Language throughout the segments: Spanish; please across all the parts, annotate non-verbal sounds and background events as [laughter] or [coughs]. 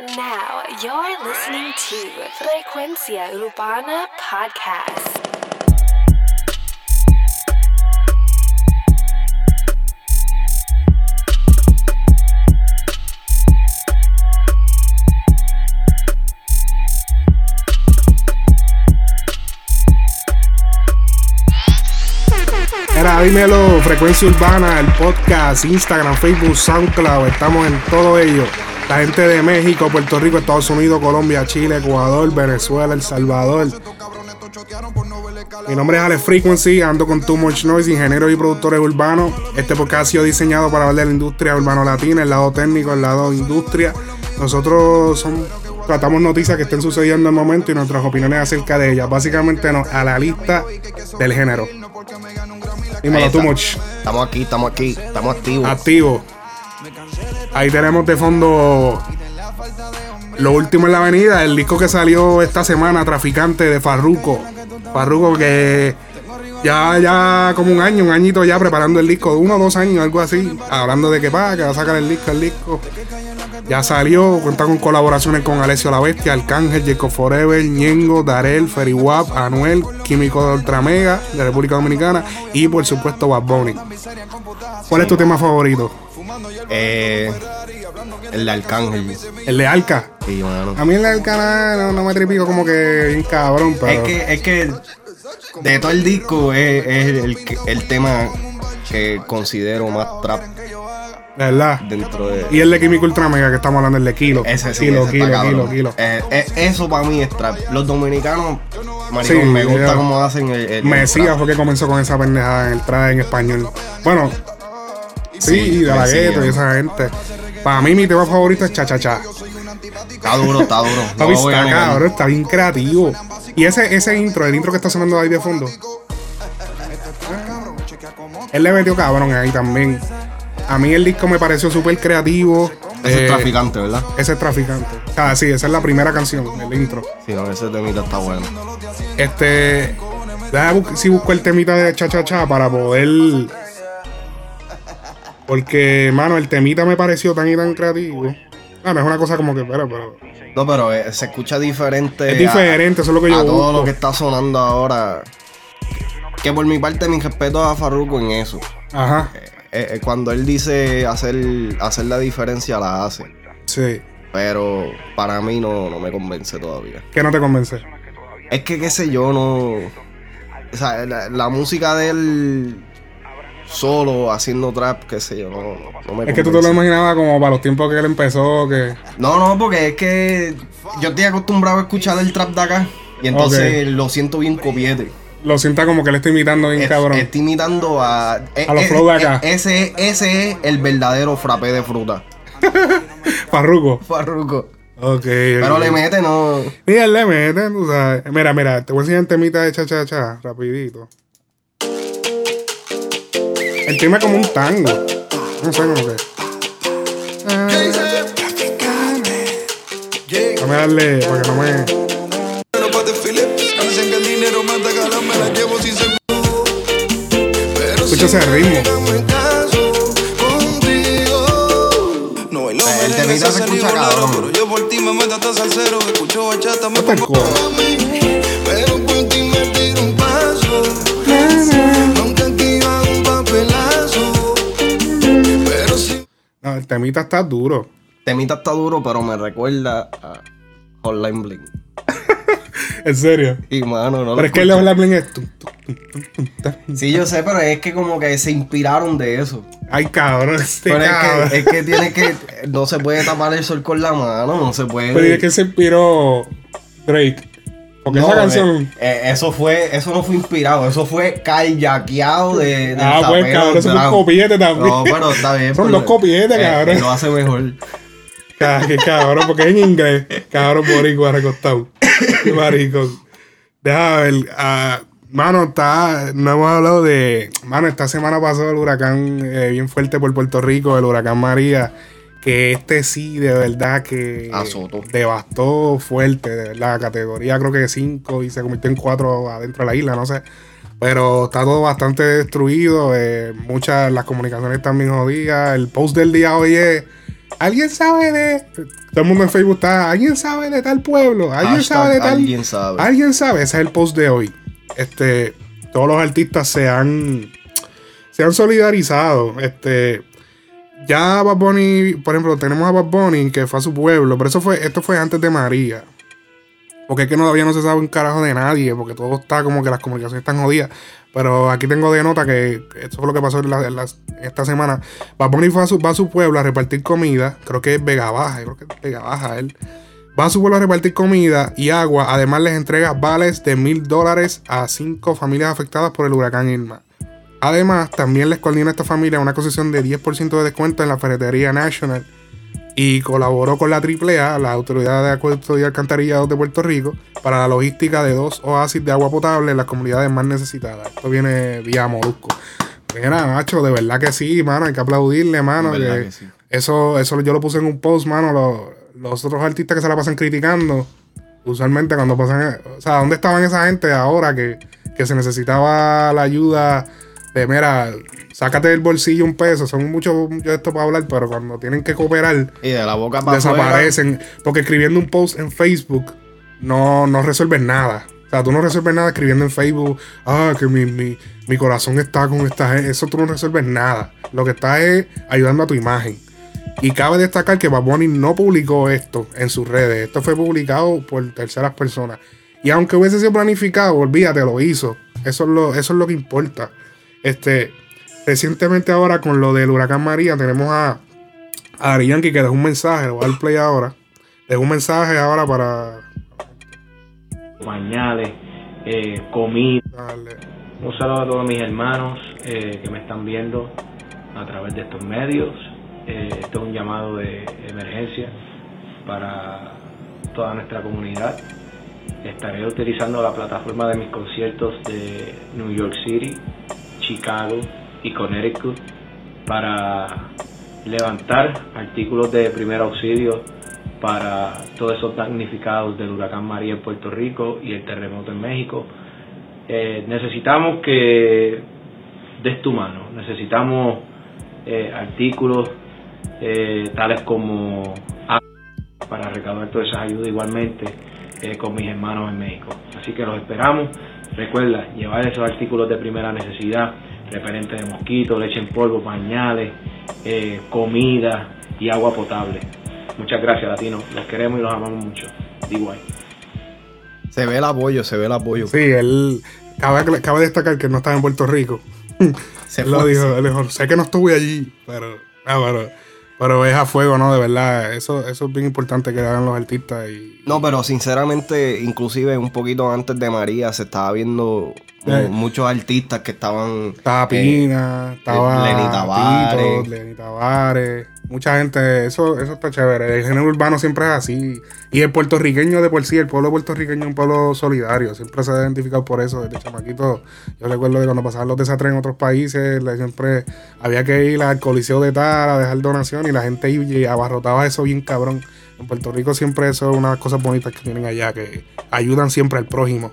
Now you're listening to Frecuencia Urbana Podcast. Era, dímelo, Frecuencia Urbana, el podcast, Instagram, Facebook, SoundCloud, estamos en todo ello. La gente de México, Puerto Rico, Estados Unidos, Colombia, Chile, Ecuador, Venezuela, El Salvador. Mi nombre es Alex Frequency, ando con Too Much Noise, ingenieros y productores urbanos. Este podcast ha sido diseñado para hablar de la industria urbano-latina, el lado técnico, el lado industria. Nosotros son, tratamos noticias que estén sucediendo en el momento y nuestras opiniones acerca de ellas. Básicamente no, a la lista del género. Dímelo, Too. Much. Estamos aquí, estamos aquí, estamos activos. activo. Ahí tenemos de fondo lo último en la avenida, el disco que salió esta semana, Traficante de Farruko. Farruko que ya, ya como un año, un añito ya preparando el disco, uno o dos años, algo así, hablando de que va, que va a sacar el disco, el disco. Ya salió, cuenta con colaboraciones con Alessio La Bestia, Arcángel, Jacob Forever, Ñengo, Darel, Feriwap, Anuel, Químico de Ultramega, de República Dominicana y por supuesto Bad Bunny. ¿Cuál es tu tema favorito? Eh, el de Arcángel. El de Alca. Sí, mano. A mí el de Alca no, no me tripico como que bien cabrón, pero. Es que, es que de todo el disco es, es el, tema que considero más trap verdad. dentro de. Y el de Químico Ultra Mega que estamos hablando, el de Kilo. Ese sí, kilo, ese kilo, está kilo, kilo. Eh, eh, eso para mí es trap. Los dominicanos, maricón, Sí, me gusta cómo hacen el, el- Mesías fue que comenzó con esa pendejada en el trap en español. Bueno, sí, Sí, de la gueto y esa gente. Para mí, mi tema favorito es Cha Cha Cha. Está duro, está duro. [laughs] No está cabrón, está bien creativo. Y ese, ese intro, el intro que está sonando ahí de fondo. Él le metió cabrón ahí también. A mí el disco me pareció súper creativo. Ese Eh, es traficante, ¿verdad? Ese es traficante. Ah, sí, esa es la primera canción, el intro. Sí, no, ese temita está bueno. Este. Si busco el temita de cha cha cha para poder. Porque, mano, el temita me pareció tan y tan creativo. Ah, no es una cosa como que, pero, pero. No, pero eh, se escucha diferente. Es a- diferente, eso es lo que yo a todo lo que está sonando ahora. Que por mi parte, mi respeto a Farruko en eso. Ajá, Eh, eh, cuando él dice hacer, hacer la diferencia, la hace. sí. Pero para mí no, no me convence todavía. ¿Qué no te convence? Es que, qué sé yo, no. O sea, la, la música de él solo haciendo trap, qué sé yo, no, no, me Es que tú te lo imaginabas como para los tiempos que él empezó, que. No, no, porque es que yo estoy acostumbrado a escuchar el trap de acá. Y entonces lo siento bien copiete. Lo sienta como que le está imitando bien Es- cabrón. Estoy imitando a. A los flow de acá. Ese, ese es el verdadero frappé de fruta. [laughs] Farruko. Farruko. Ok. Pero le mete, no. Él le mete, tú sabes. Mira, mira, te voy a enseñar temita de cha cha cha, rapidito. El tema es como un tango. No sé cómo que. Déjame darle, porque no me. Pero pa' desfile, dicen que ganas, me Escucha ese ritmo. No El temita se escucha cabrón. Pero yo por ti me meto hasta salsero. Escucho bachata, me temita está duro. Temita está duro, pero me recuerda a Hotline Bling. [laughs] En serio. Y mano, no Pero es que el. Habla Bling es. tum. Sí, yo sé, pero es que como que se inspiraron de eso. Ay, cabrón, este Pero cabrón. es que, es que tiene que. No se puede tapar el sol con la mano, no se puede. Pero ¿y de qué se inspiró Drake? Porque No, esa canción. eh, eh, eso fue, eso no fue inspirado, eso fue kayakeado de. ah, pues cabrón, eso fue un copiete también. No, pero está bien. Son dos copietes, eh, cabrón. él lo hace mejor. Que cabrón, porque es en inglés. Cabrón, boricua recostado. Qué marico. Deja ver. ah, mano, está. No hemos hablado de. Mano, esta semana pasó el huracán eh, bien fuerte por Puerto Rico, el huracán María. Que este sí, de verdad que. Azotó. Devastó fuerte, de verdad. Categoría creo que 5 y se convirtió en 4 adentro de la isla, no sé. Pero está todo bastante destruido. eh, muchas las comunicaciones están bien jodidas. El post del día hoy es ¿Alguien sabe de.? Todo el mundo en Facebook está. ¿Alguien sabe de tal pueblo? ¿Alguien Hashtag sabe de tal.? alguien sabe. ¿Alguien sabe? Ese es el post de hoy. Este. Todos los artistas se han. Se han solidarizado. Este. Ya Bad Bunny, por ejemplo, tenemos a Bad Bunny que fue a su pueblo, pero eso fue, esto fue antes de María. Porque es que todavía no se sabe un carajo de nadie, porque todo está como que las comunicaciones están jodidas. Pero aquí tengo de nota que esto fue lo que pasó en esta semana. Bad Bunny fue a su, va a su pueblo a repartir comida. Creo que es Vega Baja, creo que es Vega Baja él. Va a su pueblo a repartir comida y agua. Además les entrega vales de mil dólares a cinco familias afectadas por el huracán Irma. Además, también les coordina a esta familia una concesión de 10% de descuento en la ferretería National y colaboró con la AAA, la Autoridad de Acueducto y Alcantarillado de Puerto Rico, para la logística de dos oasis de agua potable en las comunidades más necesitadas. Esto viene vía Molusco. Mira, macho, de verdad que sí, mano, hay que aplaudirle, mano. que que sí. Eso, eso yo lo puse en un post, mano. Los, los otros artistas que se la pasan criticando, usualmente cuando pasan. O sea, ¿dónde estaban esa gente ahora que, que se necesitaba la ayuda de, mira, sácate del bolsillo un peso? Son muchos mucho de esto para hablar, pero cuando tienen que cooperar, Y de la boca para desaparecen. Porque escribiendo un post en Facebook no, no resuelves nada. O sea, tú no resuelves nada escribiendo en Facebook, ah, que mi, mi, mi corazón está con esta gente. Eso tú no resuelves nada. Lo que está es ayudando a tu imagen. Y cabe destacar que Bad Bunny no publicó esto en sus redes. Esto fue publicado por terceras personas. Y aunque hubiese sido planificado, olvídate, lo hizo. Eso es lo, eso es lo que importa. Este, recientemente ahora con lo del huracán María, tenemos a, a Ari Yankee que dejó un mensaje, lo voy a dar play ahora. Dejó un mensaje ahora para pañales, eh, comida. Un saludo a todos mis hermanos eh, que me están viendo a través de estos medios. Eh, este es un llamado de emergencia para toda nuestra comunidad. Estaré utilizando la plataforma de mis conciertos de New York City, Chicago y Connecticut para levantar artículos de primer auxilio para todos esos damnificados del huracán María en Puerto Rico y el terremoto en México. Eh, necesitamos que des tu mano, necesitamos eh, artículos eh, tales como para recaudar todas esas ayudas igualmente con mis hermanos en México. Así que los esperamos. Recuerda llevar esos artículos de primera necesidad, repelente de mosquitos, leche en polvo, pañales, eh, comida y agua potable. Muchas gracias, Latino. Los queremos y los amamos mucho. Igual. Se ve el apoyo, se ve el apoyo. Sí, él cabe, cabe destacar que no estaba en Puerto Rico. Se lo fue. dijo, él dijo, sé que no estuve allí, pero, ah, pero, pero es a fuego, ¿no? De verdad, eso, eso es bien importante que hagan los artistas y No, pero sinceramente, inclusive un poquito antes de María se estaba viendo Eh. muchos artistas que estaban... estaba Pina, estaba Lenny Tavares. Tito, Lenny Tavares, mucha gente, eso, eso está chévere. El género urbano siempre es así. Y el puertorriqueño de por sí, el pueblo puertorriqueño es un pueblo solidario, siempre se ha identificado por eso desde chamaquito. Yo recuerdo que cuando pasaban los desastres en otros países, siempre había que ir al coliseo de tal a dejar donación y la gente iba y abarrotaba eso bien cabrón. En Puerto Rico siempre eso es una de las cosas bonitas que tienen allá, que ayudan siempre al prójimo.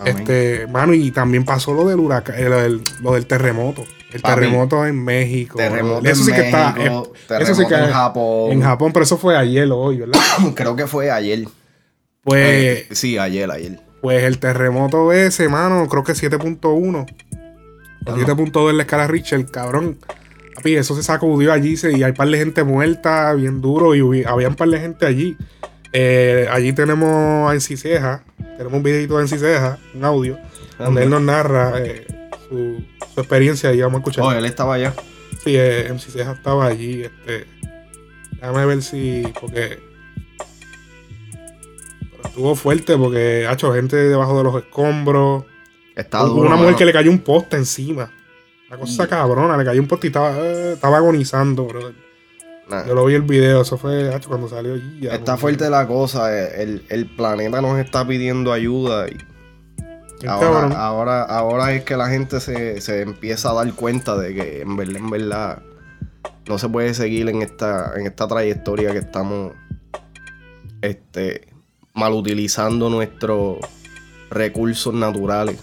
Amén. Este, mano, y también pasó lo del huracán, eh, del, lo del terremoto. El Papi, terremoto en México. terremoto eso en sí que está. México, eh, eso sí que terremoto en Japón. En Japón, pero eso fue ayer o hoy, ¿verdad? [coughs] Creo que fue ayer. Pues, sí, ayer, ayer. pues el terremoto ese, mano, creo que 7.1. O 7.2 en la escala Richter, cabrón. Papi, eso se sacudió allí se- y hay un par de gente muerta, bien duro, y había un par de gente allí. Eh, allí tenemos a Enciseja, tenemos un videito de Enciseja, un audio, donde él nos narra eh, su, su experiencia y vamos a escuchar. Oh, él estaba allá. Sí, eh, MC Ceja estaba allí. Este, déjame ver si. Porque. Pero estuvo fuerte porque ha hecho gente debajo de los escombros. Duro, una mujer mano. que le cayó un poste encima. Una cosa cabrona, le cayó un poste y estaba, eh, estaba agonizando, bro. Nah. Yo lo vi el video, eso fue cuando salió allí. ya, Está fuerte la cosa. eh, El, el planeta nos está pidiendo ayuda. Y ahora, ahora, ahora es que la gente se, se empieza a dar cuenta de que en verdad, en verdad, no se puede seguir en esta, en esta trayectoria que estamos este, mal utilizando nuestros recursos naturales.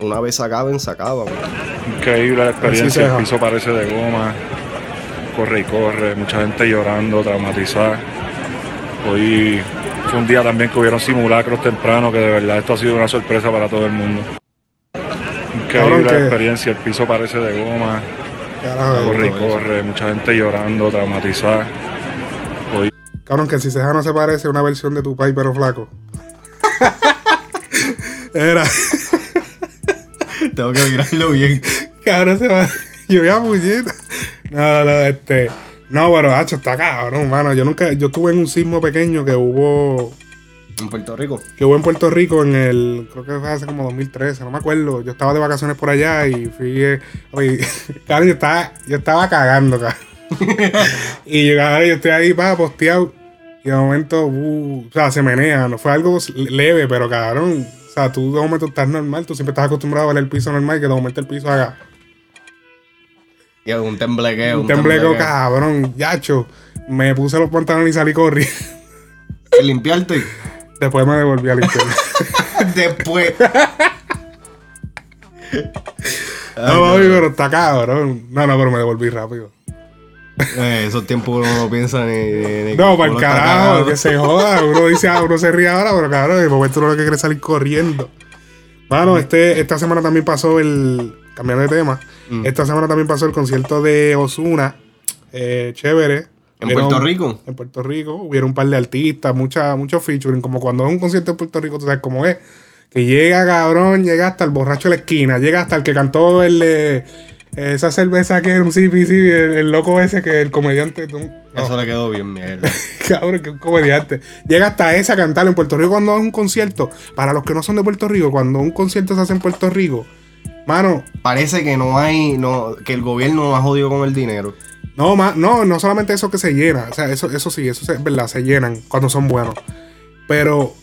Una vez se acaben, se acaban. Increíble la experiencia, el piso parece de goma. Corre y corre, mucha gente llorando, traumatizada. Hoy fue un día también que hubieron simulacros temprano, que de verdad esto ha sido una sorpresa para todo el mundo. Increíble que- experiencia, el piso parece de goma, Carajo, corre y corre, mucha gente llorando, traumatizada. Hoy Cabrón, que si Ceja no se parece a una versión de tu país, pero flaco. [laughs] Era. [laughs] Tengo que mirarlo bien. Cabrón, se va. Yo voy a puñeta. No, no, no, este. No, pero hacho, está cabrón, mano. Yo nunca. Yo estuve en un sismo pequeño que hubo. En Puerto Rico. Que hubo en Puerto Rico en el. Creo que fue hace como 2013, no me acuerdo. Yo estaba de vacaciones por allá y fui. eh, oye, [laughs] cabrón, yo estaba, yo estaba cagando, cabrón. [laughs] y yo, cabrón, yo estoy ahí para posteado. Y de momento, uh, o sea, se menea. No fue algo leve, pero cabrón. O sea, tú de momento estás normal. Tú siempre estás acostumbrado a ver el piso normal. Que de momento el piso haga. Y un temblequeo. Un tembleco, cabrón. Yacho. Me puse los pantalones y salí corriendo. Y limpiarte. Después me devolví a limpiar. [laughs] Después. no, mami, pero está cabrón. No, no, pero me devolví rápido. Eh, esos tiempos uno no piensa ni. No, para el carajo, que se joda. Uno dice, ah, uno se ríe ahora, pero cabrón, de momento uno lo que quiere salir corriendo. Mano, este, esta semana también pasó el. Cambiando de tema. Mm. Esta semana también pasó el concierto de Osuna. Eh, chévere. ¿En Puerto Rico? En Puerto Rico. Hubieron un par de artistas, mucha, mucho featuring. Como cuando es un concierto en Puerto Rico, tú sabes cómo es. Que llega, cabrón, llega hasta el borracho de la esquina. Llega hasta el que cantó el. de esa cerveza que era un CPC, el, el loco ese que el comediante. no. Eso le quedó bien mierda. [laughs] Cabrón, que un comediante. Llega hasta ese a cantar en Puerto Rico cuando es un concierto. Para los que no son de Puerto Rico, cuando un concierto se hace en Puerto Rico, mano, Parece que no hay. No, que el gobierno no ha jodido con el dinero. no, ma- no, no solamente eso que se llena. O sea, eso, eso sí, eso es verdad, se llenan cuando son buenos. Pero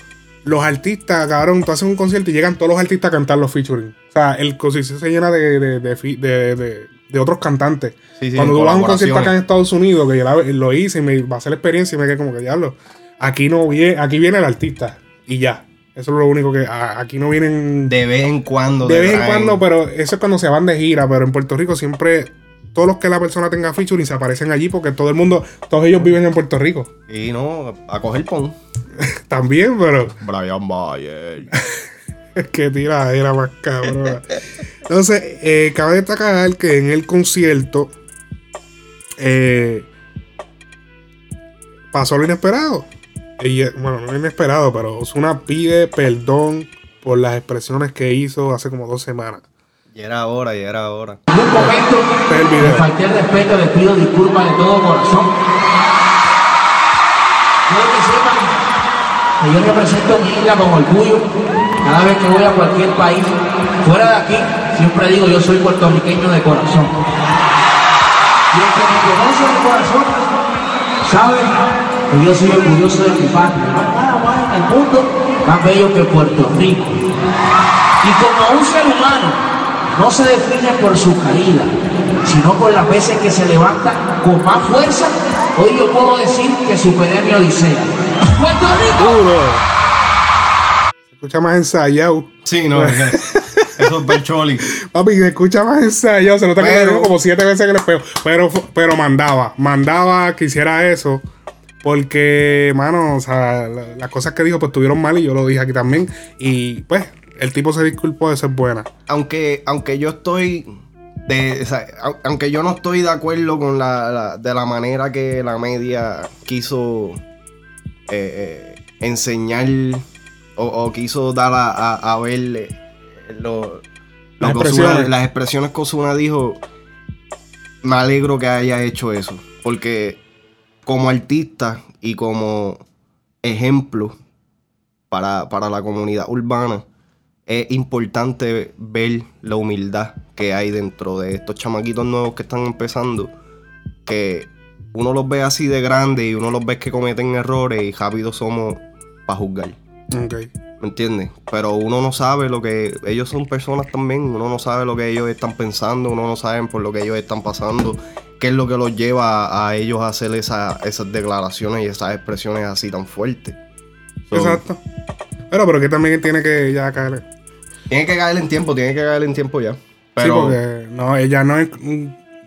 los artistas, cabrón, tú haces un concierto y llegan todos los artistas a cantar los featuring. O sea, el concierto se llena de, de, de, otros cantantes. Sí, sí, Cuando tú vas a un concierto acá en. Estados Unidos, que yo la- lo hice y me pasé la experiencia y me quedé como que diablo. Aquí no viene, aquí viene el artista y ya. Eso es lo único que a- aquí no vienen De vez en cuando. de vez en cuando, pero eso es cuando se van de gira. Pero en Puerto Rico siempre todos los que la persona tenga featuring se aparecen allí porque todo el mundo, todos ellos viven en Puerto Rico. Y no, a coger pon. [laughs] También, pero Brian Mayer. es [laughs] que tira era más cabrón. Entonces, eh, cabe destacar que en el concierto eh, pasó lo inesperado. Y, bueno, no lo inesperado, pero Osuna pide perdón por las expresiones que hizo hace como dos semanas. Y era ahora, y era ahora. En un momento Este es el video. le falté el respeto, les pido disculpas de todo corazón. Quiero que sepan que yo represento mi isla con orgullo. Cada vez que voy a cualquier país, fuera de aquí, siempre digo yo soy puertorriqueño de corazón. Y el que me conoce de corazón, sabe que yo soy orgulloso de mi patria. No hay nada más en el mundo más bello que Puerto Rico. Y como un ser humano no se define por su caída, sino por las veces que se levanta con más fuerza, hoy yo puedo decir que superé mi odisea. Puerto Rico. Se escucha más ensayado. Sí, no, es que- eso es Bercholi. Papi, se escucha más ensayado. Se nota que Pero- le digo como siete veces que le pego. Pero, pero mandaba, mandaba que hiciera eso. Porque, mano, o sea, la- las cosas que dijo, pues estuvieron mal y yo lo dije aquí también. Y pues, el tipo se disculpó de ser buena. aunque, aunque yo estoy de, o sea, au- aunque yo no estoy de acuerdo con la, la- de la manera que la media quiso eh, eh, enseñar o, o quiso dar a, a, a ver eh, lo- Las Ozuna- expresiones. las expresiones que Ozuna dijo, me alegro que haya hecho eso, porque como artista y como ejemplo para, para la comunidad urbana, es importante ver la humildad que hay dentro de estos chamaquitos nuevos que están empezando. Que uno los ve así de grande y uno los ve que cometen errores y rápido somos para juzgar. Ok. ¿Me entiendes? Pero uno no sabe lo que. Ellos son personas también. Uno no sabe lo que ellos están pensando. Uno no sabe por lo que ellos están pasando. ¿Qué es lo que los lleva a, ellos a hacer esa- esas declaraciones y esas expresiones así tan fuertes? So, Exacto. Pero, pero que también tiene que ya caer. Tiene que caer en tiempo, tiene que caer en tiempo ya. Sí, Pero porque no, ella no es.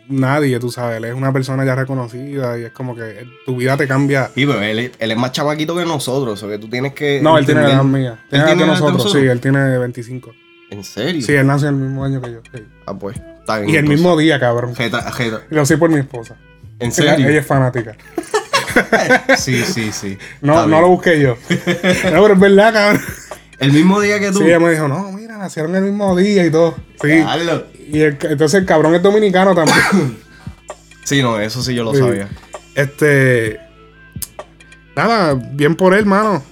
nadie, tú sabes. Él es una persona ya reconocida y es como que tu vida te cambia. Sí, pero él, él es más chamaquito que nosotros, o que tú tienes que. No, él tiene la edad mía. ¿Él Tiene de nosotros, sí, él tiene 25. ¿En serio? Sí, él nació el mismo año que yo. sí. Ah, pues. Está bien. Y el entonces. mismo día, cabrón. Jeta- jeta. Lo sé por mi esposa. ¿En Ella, ella serio? es fanática. [laughs] Sí, sí, sí. No, no lo busqué yo. No, pero es verdad, cabrón. El mismo día que tú. Sí, ella me dijo, no, mira, nacieron el mismo día y todo. Sí. Diablo. Y el- entonces el cabrón es dominicano también. [coughs] Sí, no, eso sí yo lo Sí. sabía. Este. Nada, bien por él, mano.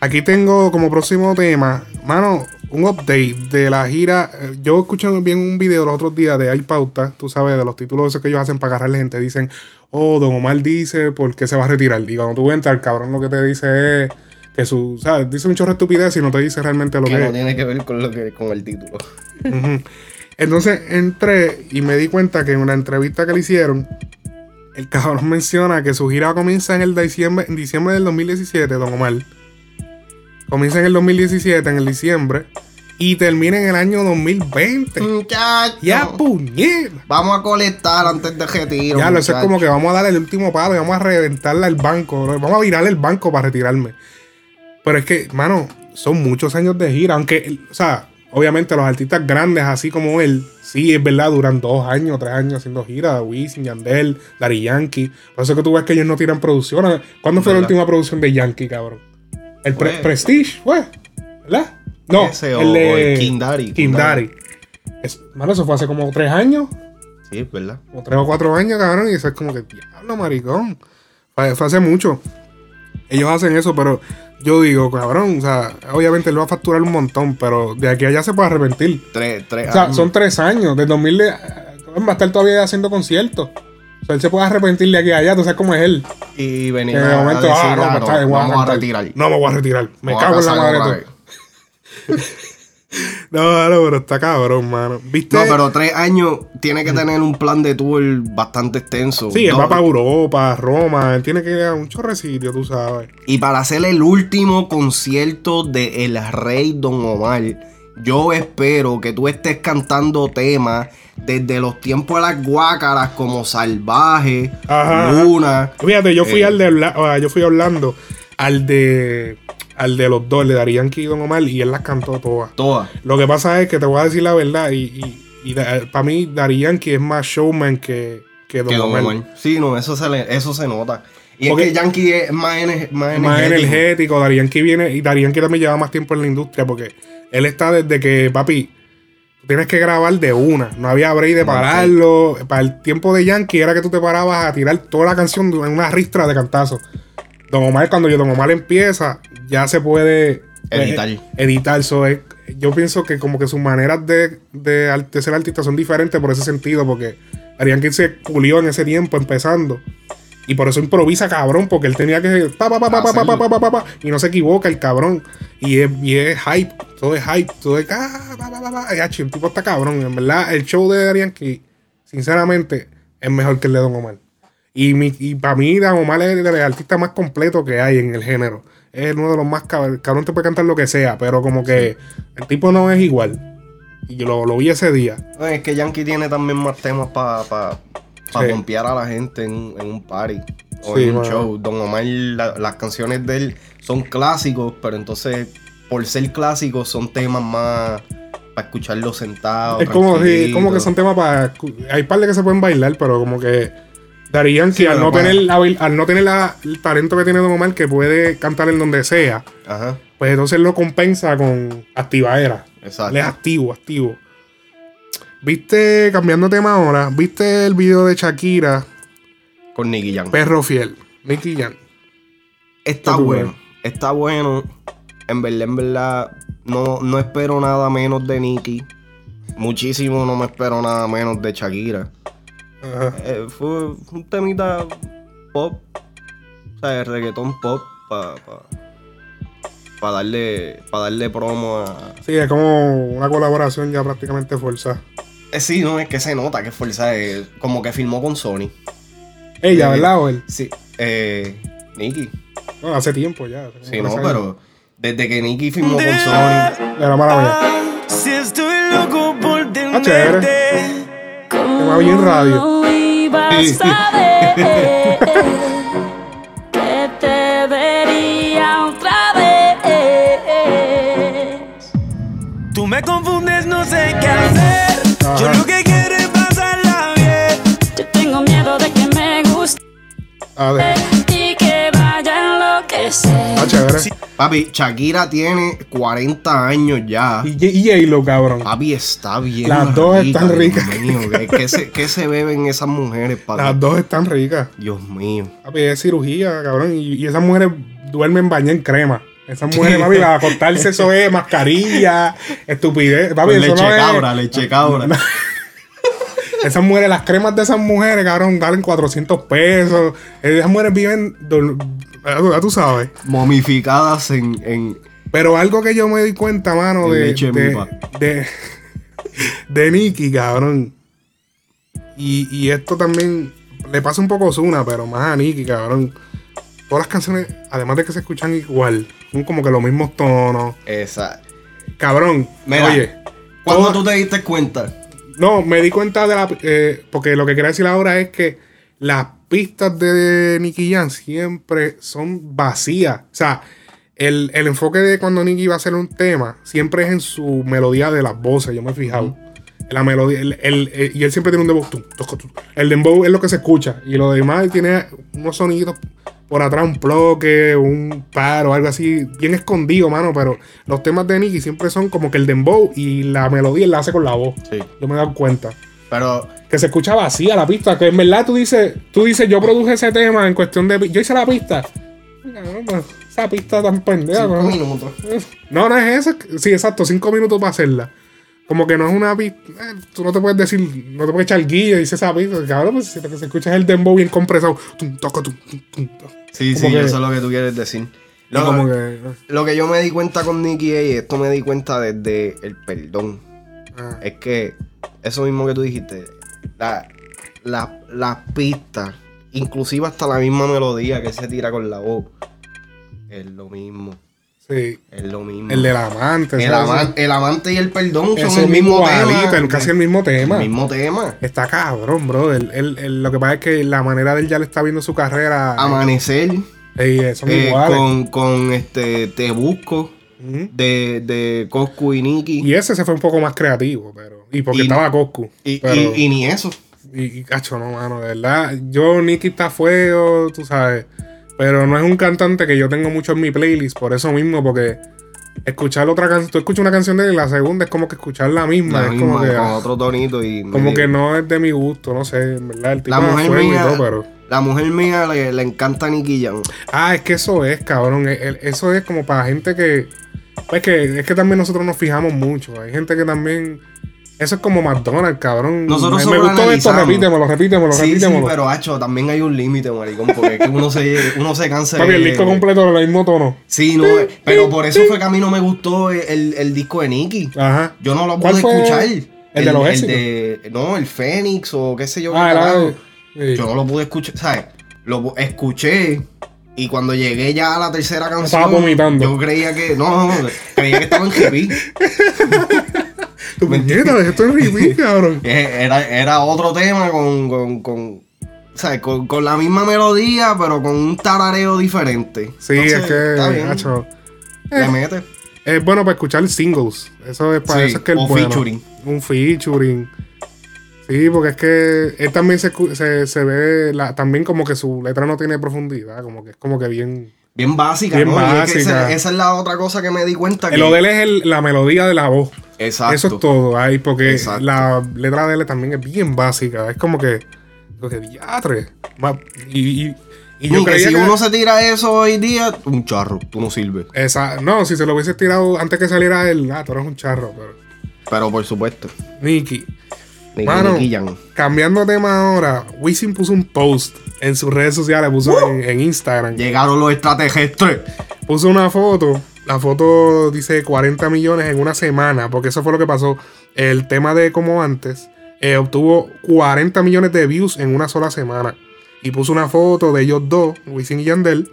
Aquí tengo como próximo tema, mano, un update de la gira. Eh, Yo escuché bien un video los otros días de Hay Pauta, tú sabes, de los títulos esos que ellos hacen para agarrarle gente. Dicen, oh, Don Omar dice por qué se va a retirar. Y cuando tú entras, el cabrón lo que te dice es que su. ¿Sabes? Dice un chorro de estupidez y no te dice realmente lo Que que no es. tiene que ver con lo que con el título. Entonces entré y me di cuenta que en una entrevista que le hicieron, el cabrón [laughs] menciona que su gira comienza en el diciembre, en diciembre del 2017, Don Omar. Comienza en el 2017, en el diciembre, y termina en el año 2020. Muchacho. Ya, puñeta. Vamos a colectar antes de retiro. Ya, lo eso es como que vamos a dar el último palo y vamos a reventarle al banco. ¿no? Vamos a virar el banco para retirarme. Pero es que, mano, son muchos años de gira. Aunque, o sea, obviamente los artistas grandes, así como él, sí, es verdad, duran dos años, tres años haciendo giras. Wisin, Yandel, Daddy Yankee. Por eso que tú ves que ellos no tiran producciones. ¿Cuándo fue la última producción de Yankee, cabrón? El Pre- Prestige, fue. ¿Verdad? No, Ese o- el de o el King Daddy, King Daddy. Es- mano, eso fue hace como tres años Sí, es verdad. como tres o cuatro años, cabrón, y eso es como que, diablo, maricón. Fue, fue hace mucho. Ellos hacen eso, pero yo digo, cabrón, o sea, obviamente él va a facturar un montón, pero de aquí a allá se puede arrepentir. Tres, tres O sea, años. son tres años, del 2000 le- va a estar todavía haciendo conciertos. O sea, él se puede arrepentir de aquí a allá, tú sabes cómo es él. Y venir Que a, de a momento, decir, ah, no, ah, pues, no, está bien, voy a retirar. No me voy a retirar. Me cago en la madre. [laughs] No, no, pero está cabrón, mano. ¿Viste? No, pero tres años tiene que tener un plan de tour bastante extenso. Sí, él No, va para Europa, Roma, él tiene que ir a un chorrecito, tú sabes. Y para hacer el último concierto de El Rey Don Omar, yo espero que tú estés cantando temas desde los tiempos de las guácaras como Salvaje, Ajá. Luna. Fíjate, yo fui Eh. al de Orla- sea, yo fui a Orlando al de al de los dos, de Daddy Yankee y Don Omar, y él las cantó todas. Todas. Lo que pasa es que te voy a decir la verdad, y, y, para mí Daddy Yankee es más showman que, que Don Que Don Omar. Omar. Sí, no, eso se, le- eso se nota. Y Porque- es que Yankee es más, ener- más Más energético. Daddy Yankee viene, y Daddy Yankee también lleva más tiempo en la industria, porque él está desde que, papi, tú tienes que grabar de una, no había break de pararlo. Para el tiempo de Yankee era que tú te parabas a tirar toda la canción en una ristra de cantazos. Don Omar, cuando yo Don Omar empieza, ya se puede pues, Editar. editar. So, yo pienso que como que sus maneras de, de, de ser artista son diferentes por ese sentido, porque Arián que se pulió en ese tiempo empezando. Y por eso improvisa, cabrón, porque él tenía que. Pa, pa, pa, y no se equivoca el cabrón. Y es, y es hype, todo es hype, todo es. Ah, el tipo está cabrón. En verdad, el show de Darian Key, sinceramente, es mejor que el de Don Omar. Y, mi, y para mí, Don Omar es el, artista más completo que hay en el género. Es uno de los más cabrón. El Cabrón te puede cantar lo que sea, pero como que el tipo no es igual. Y yo lo, lo vi ese día. Es que Yankee tiene también más temas para. Pa pa Sí. pompear a la gente en, un- en un party o Sí, en un show. Don Omar, la- las canciones de él son clásicos, pero entonces, por ser clásicos, son temas más para escucharlos sentados. Es como, tranquilitos. como que son temas para. Hay par de que se pueden bailar, pero como que. Yankee, Sí, al, no para- tener, la- al no tener la- el talento que tiene Don Omar, que puede cantar en donde sea, Ajá, pues entonces lo compensa con activaera. exacto. Él es activo, activo. ¿Viste, cambiando tema ahora, viste el video de Shakira, Con Nicky Jam. Perro Fiel, Nicky Jam? Está ¿Qué tú bueno. Está bueno. En verdad, en verdad, no, no espero nada menos de Nicky. Muchísimo no me espero nada menos de Shakira. Ajá. Eh, fue un temita pop. O sea, el reggaetón pop para pa, pa darle, pa darle promo a... Sí, es como una colaboración ya prácticamente forzada. Eh, sí, no, es que se nota que es fuerza. eh, como que filmó con Sony. Ella, Eh, ¿verdad? O él. Sí. Eh, Nicky. No, hace tiempo ya. Sí, no, años. pero desde que Nicky filmó con Sony... De la mala. Si estoy loco por Ah, chévere. tenerte. Tema bien radio. y [laughs] Yo lo que quiero es pasarla bien. Yo tengo miedo de que me guste A ver. y que vaya a enloquecer. Ah, chévere. Papi, Shakira tiene 40 años ya. Y, y J-Lo, cabrón. Papi está bien. Las dos rica, están Dios ricas. mío. ¿Qué, qué se, qué se beben esas mujeres, papi? Las dos están ricas. Dios mío. Papi, es cirugía, cabrón. Y, y esas mujeres duermen bañadas en crema. Esas mujeres, papi, para acostarse eso es mascarilla, estupidez. Papi, Con eso leche no es- cabra, leche cabra. [laughs] Esas mujeres, las cremas de esas mujeres, cabrón, valen 400 pesos. Esas mujeres viven, ya tú sabes. Momificadas en, en Pero algo que yo me di cuenta, mano, de, leche de, de, de Nicky, cabrón. Y, y esto también le pasa un poco a Ozuna, pero más a Nicky, cabrón. Todas las canciones, además de que se escuchan igual, son como que los mismos tonos. esa. Cabrón, Mira, oye. ¿Cuándo todas- tú te diste cuenta? No, me di cuenta de la. eh, porque lo que quería decir ahora es que las pistas de Nicky Jam siempre son vacías. O sea, el, el enfoque de cuando Nicky va a hacer un tema siempre es en su melodía de las voces. Yo me he fijado. La melodía. el- el- eh, y él siempre tiene un dembow. El dembow es lo que se escucha. Y lo demás tiene unos sonidos por atrás, un bloque, un paro, algo así, bien escondido, mano. Pero los temas de Nicky siempre son como que el dembow y la melodía la hace con la voz. Sí. Yo me he dado cuenta. Pero Que se escucha vacía la pista. Que en verdad tú dices, tú dices, yo produje ese tema en cuestión de. Yo hice la pista. Caramba, esa pista tan pendeja. cinco ¿no? minutos. [laughs] No, no es eso. Sí, exacto, cinco minutos para hacerla. Como que no es una pista. eh, tú no te puedes decir, no te puedes echar guía y dice esa pista. Cabrón, pues si lo que se escucha es el dembow bien compresado. Tum, toco, tum, tum. Sí, Como sí, que- eso es lo que tú quieres decir. Y Lo, como que. lo que yo me di cuenta con Nicky y esto me di cuenta desde el perdón. ah, Es que eso mismo que tú dijiste, la- la- las pistas, inclusive hasta la misma melodía que se tira con la voz, es lo mismo. Sí. Es lo mismo. El del amante. el, el amante y el perdón son el mismo tema. el- casi el mismo tema. El mismo tema. Está cabrón, bro. Él- lo que pasa es que la manera de él ya le está viendo su carrera. Amanecer Ey, eh, son eh, iguales. con, con este Te Busco de, de Coscu y Nicky. Y ese se fue un poco más creativo, pero. Y porque Y- estaba Coscu. Y, pero, y- y ni eso. y, y, cacho, no, mano, de verdad. Yo, Nicky está fuego, tú sabes. Pero no es un cantante que yo tengo mucho en mi playlist, por eso mismo, porque escuchar otra canción, tú escuchas una canción de él y la segunda es como que escuchar la misma. La es misma, como que. con ah, otro tonito y como que no es de mi gusto, no sé, en verdad. El tipo La mujer mía- y todo, pero. La mujer mía le, le encanta Nicky Jam. Ah, es que eso es, cabrón. El- Eso es como para gente que. Pues que es que también nosotros nos fijamos mucho. Hay gente que también. Eso es como McDonald's, cabrón. Nosotros me, me gustó esto, repítemelo, repítemelo, Sí, sí, repítemelo. pero hacho, también hay un límite, maricón, porque es que uno se, uno se cansa Papi, el disco completo del mismo tono. Sí, no, pero por eso fue que a mí no me gustó el, el disco de Nicky. Ajá. Yo no lo ¿Cuál pude fue? escuchar. ¿El de los de- no, el Fénix o qué sé yo. Ah, qué era- sí. Yo no lo pude escuchar, ¿sabes? Lo escuché y cuando llegué ya a la tercera canción. Estaba vomitando. Yo creía que. No, no, no, creía que estaba en repeat. [laughs] Tu puñeta, esto es [laughs] repeat, cabrón. Eh, Era, era otro tema con, con, con, ¿sabes? Con, con la misma melodía, pero con un tarareo diferente. Sí, Entonces, es que. está bien, le mete. es bueno para escuchar singles. Eso es para Sí, eso es que es bueno. featuring. Un featuring. Sí, porque es que él también se, se, se ve la- también como que su letra no tiene profundidad, como que es como que bien. Bien básica, Bien ¿no? Es que esa, esa es la otra cosa que me di cuenta. Que, Lo de él es el- la melodía de la voz. Exacto. Eso es todo. Ahí, porque Exacto. la letra de él también es bien básica. Es como que. Lo que diatre. Y, y, y yo Y que creía si que- uno se tira eso hoy día, un charro, tú no sirves. Esa, no, si se lo hubiese tirado antes que saliera él, ah, tú eres un charro, pero. Pero por supuesto. Nicky. Mano, cambiando tema ahora, Wisin puso un post en sus redes sociales, puso en, en Instagram. Llegaron los extraterrestres. Puso una foto. La foto dice 40 millones en una semana, porque eso fue lo que pasó. El tema de como antes eh, obtuvo 40 millones de views en una sola semana. Y puso una foto de ellos dos, Wisin y Yandel,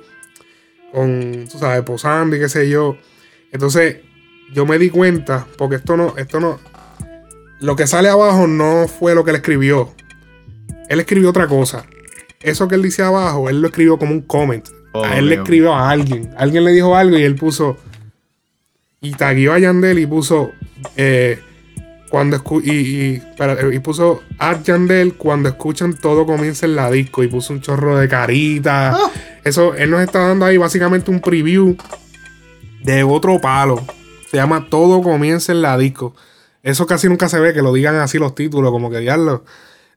con, tú sabes, posando y qué sé yo. Entonces, yo me di cuenta, porque esto no, esto no, lo que sale abajo no fue lo que él escribió. Él escribió otra cosa. Eso que él dice abajo, él lo escribió como un comment. Oh, a él le escribió a alguien. Alguien le dijo algo y él puso. Y taguió a Yandel y puso. eh, cuando escu- y, y, espera, y puso a Yandel cuando escuchan todo comienza en la disco y puso un chorro de caritas. Ah. Eso, él nos está dando ahí básicamente un preview de otro palo. Se llama Todo comienza en la disco. Eso casi nunca se ve que lo digan así los títulos, como que diablo.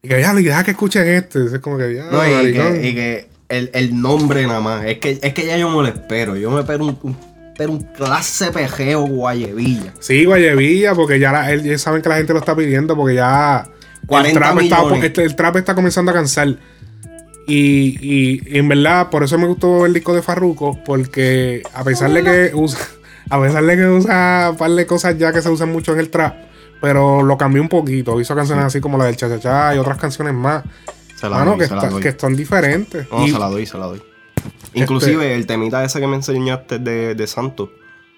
Y que diablo, y deja que escuchen este. Es como que diablo. No, y que, y que el, el nombre nada más. Es que, es que ya yo me lo espero. Yo me espero un, un, espero un clase pejeo guayevilla. Sí, Guayevilla, porque ya, la- ya saben que la gente lo está pidiendo, porque ya el 40 trap, está, millones. este- el trap está comenzando a cansar. Y, y- y en verdad, por eso me gustó el disco de Farruko, porque a pesar de que usa, [laughs] a pesar de que usa un par de cosas ya que se usan mucho en el trap, pero lo cambió un poquito. Hizo canciones así como la del Cha Cha Cha y otras canciones más. Se la Mano, doy, que, se la está- doy. que están diferentes. No, Y- se la doy, se la doy. Inclusive el temita ese que me enseñaste de, de Santos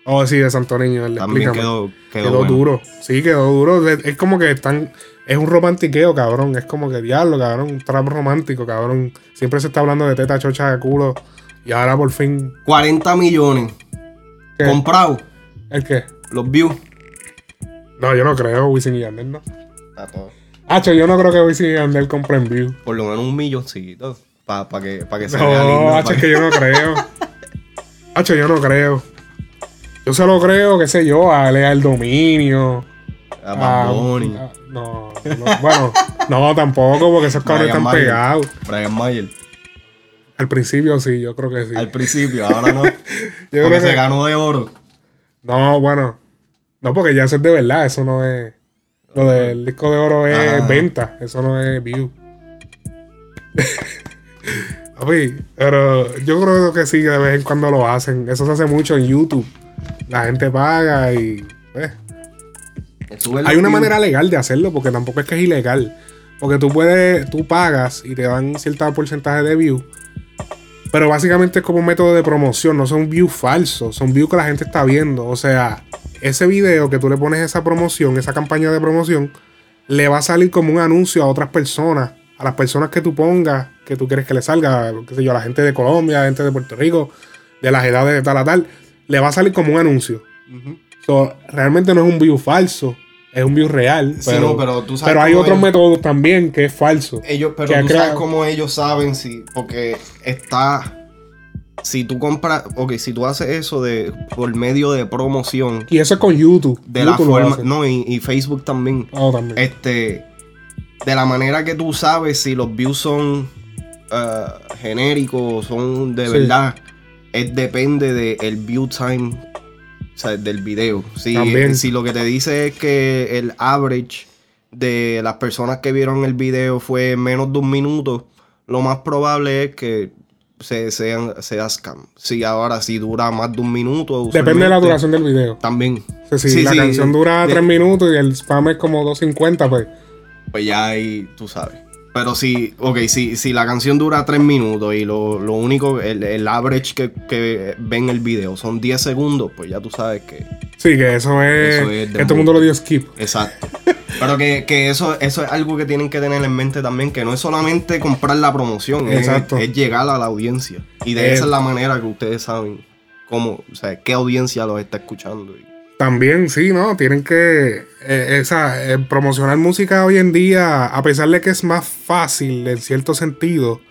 Oh, sí, de Santo Niño. el de también Explícame. quedó, quedó, Quedó, bueno. duro. Sí, quedó duro. Es, es como que están. Es un romantiqueo, cabrón. Es como que diablo, cabrón. Un trap romántico, cabrón. Siempre se está hablando de teta, chocha, de culo. Y ahora por fin. 40 millones. ¿qué? Comprado. ¿El qué? Los views. No, yo no creo, Wisin y Yandel, ¿no? Hacho, yo no creo que Wisin y Yandel compren view. Por lo menos un milloncito. Para que, pa que se vea lindo. No, pa' Hacho, es que- yo no creo. [laughs] Hacho, yo no creo. Yo solo creo, qué sé yo, a Lea el Dominio. A a- no, no, bueno, no, tampoco, porque esos cabrones están Mayer. pegados. Brian Mayer. Al principio sí, yo creo que sí. Al principio, ahora no. [laughs] Yo Porque creo se ganó de oro. No, bueno. No, porque ya eso es de verdad, eso no es. Lo del disco de oro es Ah. venta, eso no es view. [laughs] Papi, pero yo creo que sí, que de vez en cuando lo hacen. Eso se hace mucho en YouTube. La gente paga y. Sube Hay una manera legal de hacerlo, porque tampoco es que es ilegal. Porque tú puedes, tú pagas y te dan cierto porcentaje de view. Pero básicamente es como un método de promoción, no son views falsos, son views que la gente está viendo. O sea, ese video que tú le pones esa promoción, esa campaña de promoción, le va a salir como un anuncio a otras personas, a las personas que tú pongas, que tú quieres que le salga, qué sé yo, a la gente de Colombia, a la gente de Puerto Rico, de las edades de tal a tal, le va a salir como un anuncio. So, realmente no es un view falso, es un view real. Sí, pero, no, pero tú sabes pero hay otros ellos- métodos también que es falso. Ellos, pero tú sabes cómo ellos saben si. Porque está. Si tú compras. Ok, si tú haces eso de por medio de promoción. Y eso es con YouTube. De la YouTube forma. No, y, y Facebook también. Oh, también. Este. De la manera que tú sabes si los views son ah, genéricos, son de Sí. verdad. Es depende del view time. O sea, del video. Si, También. si lo que te dice es que el average de las personas que vieron el video fue menos de un minuto, lo más probable es que se, sean, sea scam. Si ahora si dura más de un minuto. Depende de la duración del video. También. O sea, si Sí, la sí, canción dura 3 minutos y el spam es como 2.50, pues. Pues ya ahí tú sabes. Pero si, ok, si, si la canción dura 3 minutos y lo, lo único, el, el average que, que ven el video son 10 segundos, pues ya tú sabes que. Sí, que eso es. Eso es que todo el mundo lo dio skip. Exacto. Pero que, que eso, eso es algo que tienen que tener en mente también, que no es solamente comprar la promoción, es, Exacto. es llegar a la audiencia. Y de esa es la manera que ustedes saben cómo, o sea, qué audiencia los está escuchando. Y- También, sí, ¿no? Tienen que. eh, esa, eh, promocionar música hoy en día, a pesar de que es más fácil en cierto sentido,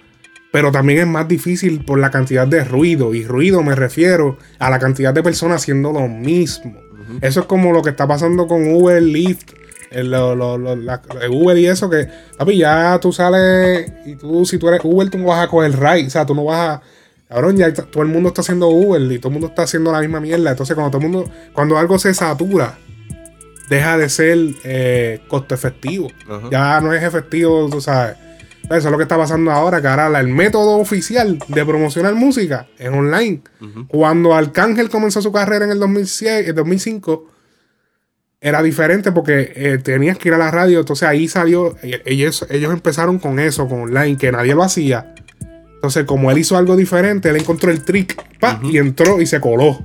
pero también es más difícil por la cantidad de ruido. Y ruido me refiero a la cantidad de personas haciendo lo mismo. Eso es como lo que está pasando con Uber, Lyft, el, lo- lo- lo- la- el Uber y eso, que, papi, ya tú sales y tú, si tú eres Uber, tú no vas a coger ride, o sea, tú no vas a. Cabrón, ya todo el mundo está haciendo Uber y todo el mundo está haciendo la misma mierda. Entonces, cuando todo el mundo, cuando algo se satura, deja de ser eh, costo efectivo. Ya no es efectivo, tú sabes. Eso es lo que está pasando ahora, que ahora el método oficial de promocionar música es online. Cuando Arcángel comenzó su carrera en el 2007, el 2005, era diferente porque eh, tenías que ir a la radio. Entonces ahí salió, ellos, ellos empezaron con eso, con online, que nadie lo hacía. Entonces, como él hizo algo diferente, él encontró el trick pa, y entró y se coló.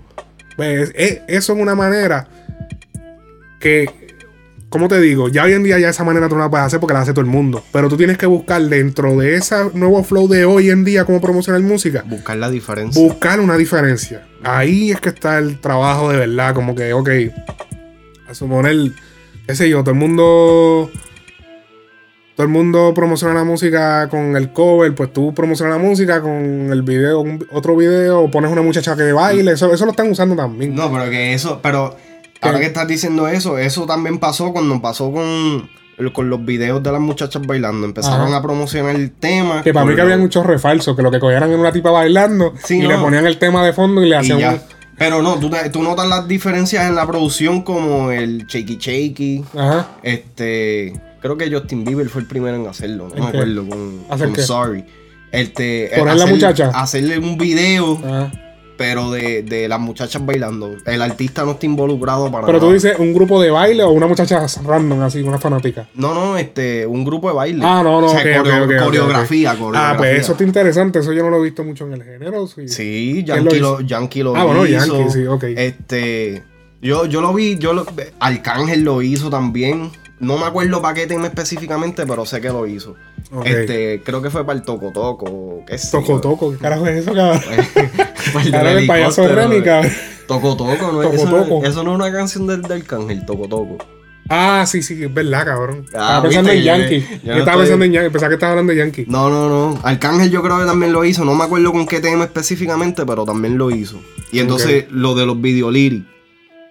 Pues, eh, eso es una manera que ¿cómo te digo? Ya hoy en día ya esa manera tú no la puedes hacer porque la hace todo el mundo. Pero tú tienes que buscar dentro de ese nuevo flow de hoy en día cómo promocionar música. Buscar la diferencia. Buscar una diferencia. Ahí es que está el trabajo de verdad. Como que, ok, a suponer, qué sé yo, todo el mundo... Todo el mundo promociona la música con el cover, pues tú promocionas la música con el video, un- otro video, o pones una muchacha que baile, eso, eso lo están usando también. No, pero que eso, pero ahora que estás diciendo eso, eso también pasó cuando pasó con, con los videos de las muchachas bailando. Empezaron Ajá. a promocionar el tema. Que para mí que había los- muchos refalsos, que lo que cogieran era una tipa bailando Sí, y no. le ponían el tema de fondo y le hacían un... Pero no, tú, tú notas las diferencias en la producción como el Shaky Shaky. Ajá. Este, creo que Justin Bieber fue el primero en hacerlo, no ¿En me acuerdo, con. Sorry. Este, ¿Poner la hacer- muchacha? Hacerle un video, Ajá. pero de, de las muchachas bailando. El artista no está involucrado para Pero tú dices un grupo de baile o una muchacha random, así, una fanática. No, no, este, un grupo de baile. Ah, no, no, O sea, coreo- coreografía, coreografía. Ah, pues eso está interesante, eso yo no lo he visto mucho en el género. Sí, Sí, ¿Quién lo Yankee lo, Yankee lo Ah, bueno, hizo. Yankee, sí, ok. Este, yo, yo lo vi, yo lo, Arcángel lo hizo también. No me acuerdo para qué tema específicamente, pero sé que lo hizo. Este, creo que fue para el Toco Toco, qué sé Toco. Toco, ¿qué carajo es eso, cabrón? [laughs] Para [laughs] el payaso Remy, cabrón. Toco Toco, ¿no? Toco eso, Toco. eso no es una canción del, del Arcángel, Toco Toco. Ah, sí, sí, es verdad, cabrón. Ah, estaba pensando viste, en Yankee. yo Yo, no estaba estoy- pensando en Yankee, pensaba que estaba hablando de Yankee. No, no, no. Arcángel yo creo que también lo hizo. No me acuerdo con qué tema específicamente, pero también lo hizo. Y entonces lo de los videoliri.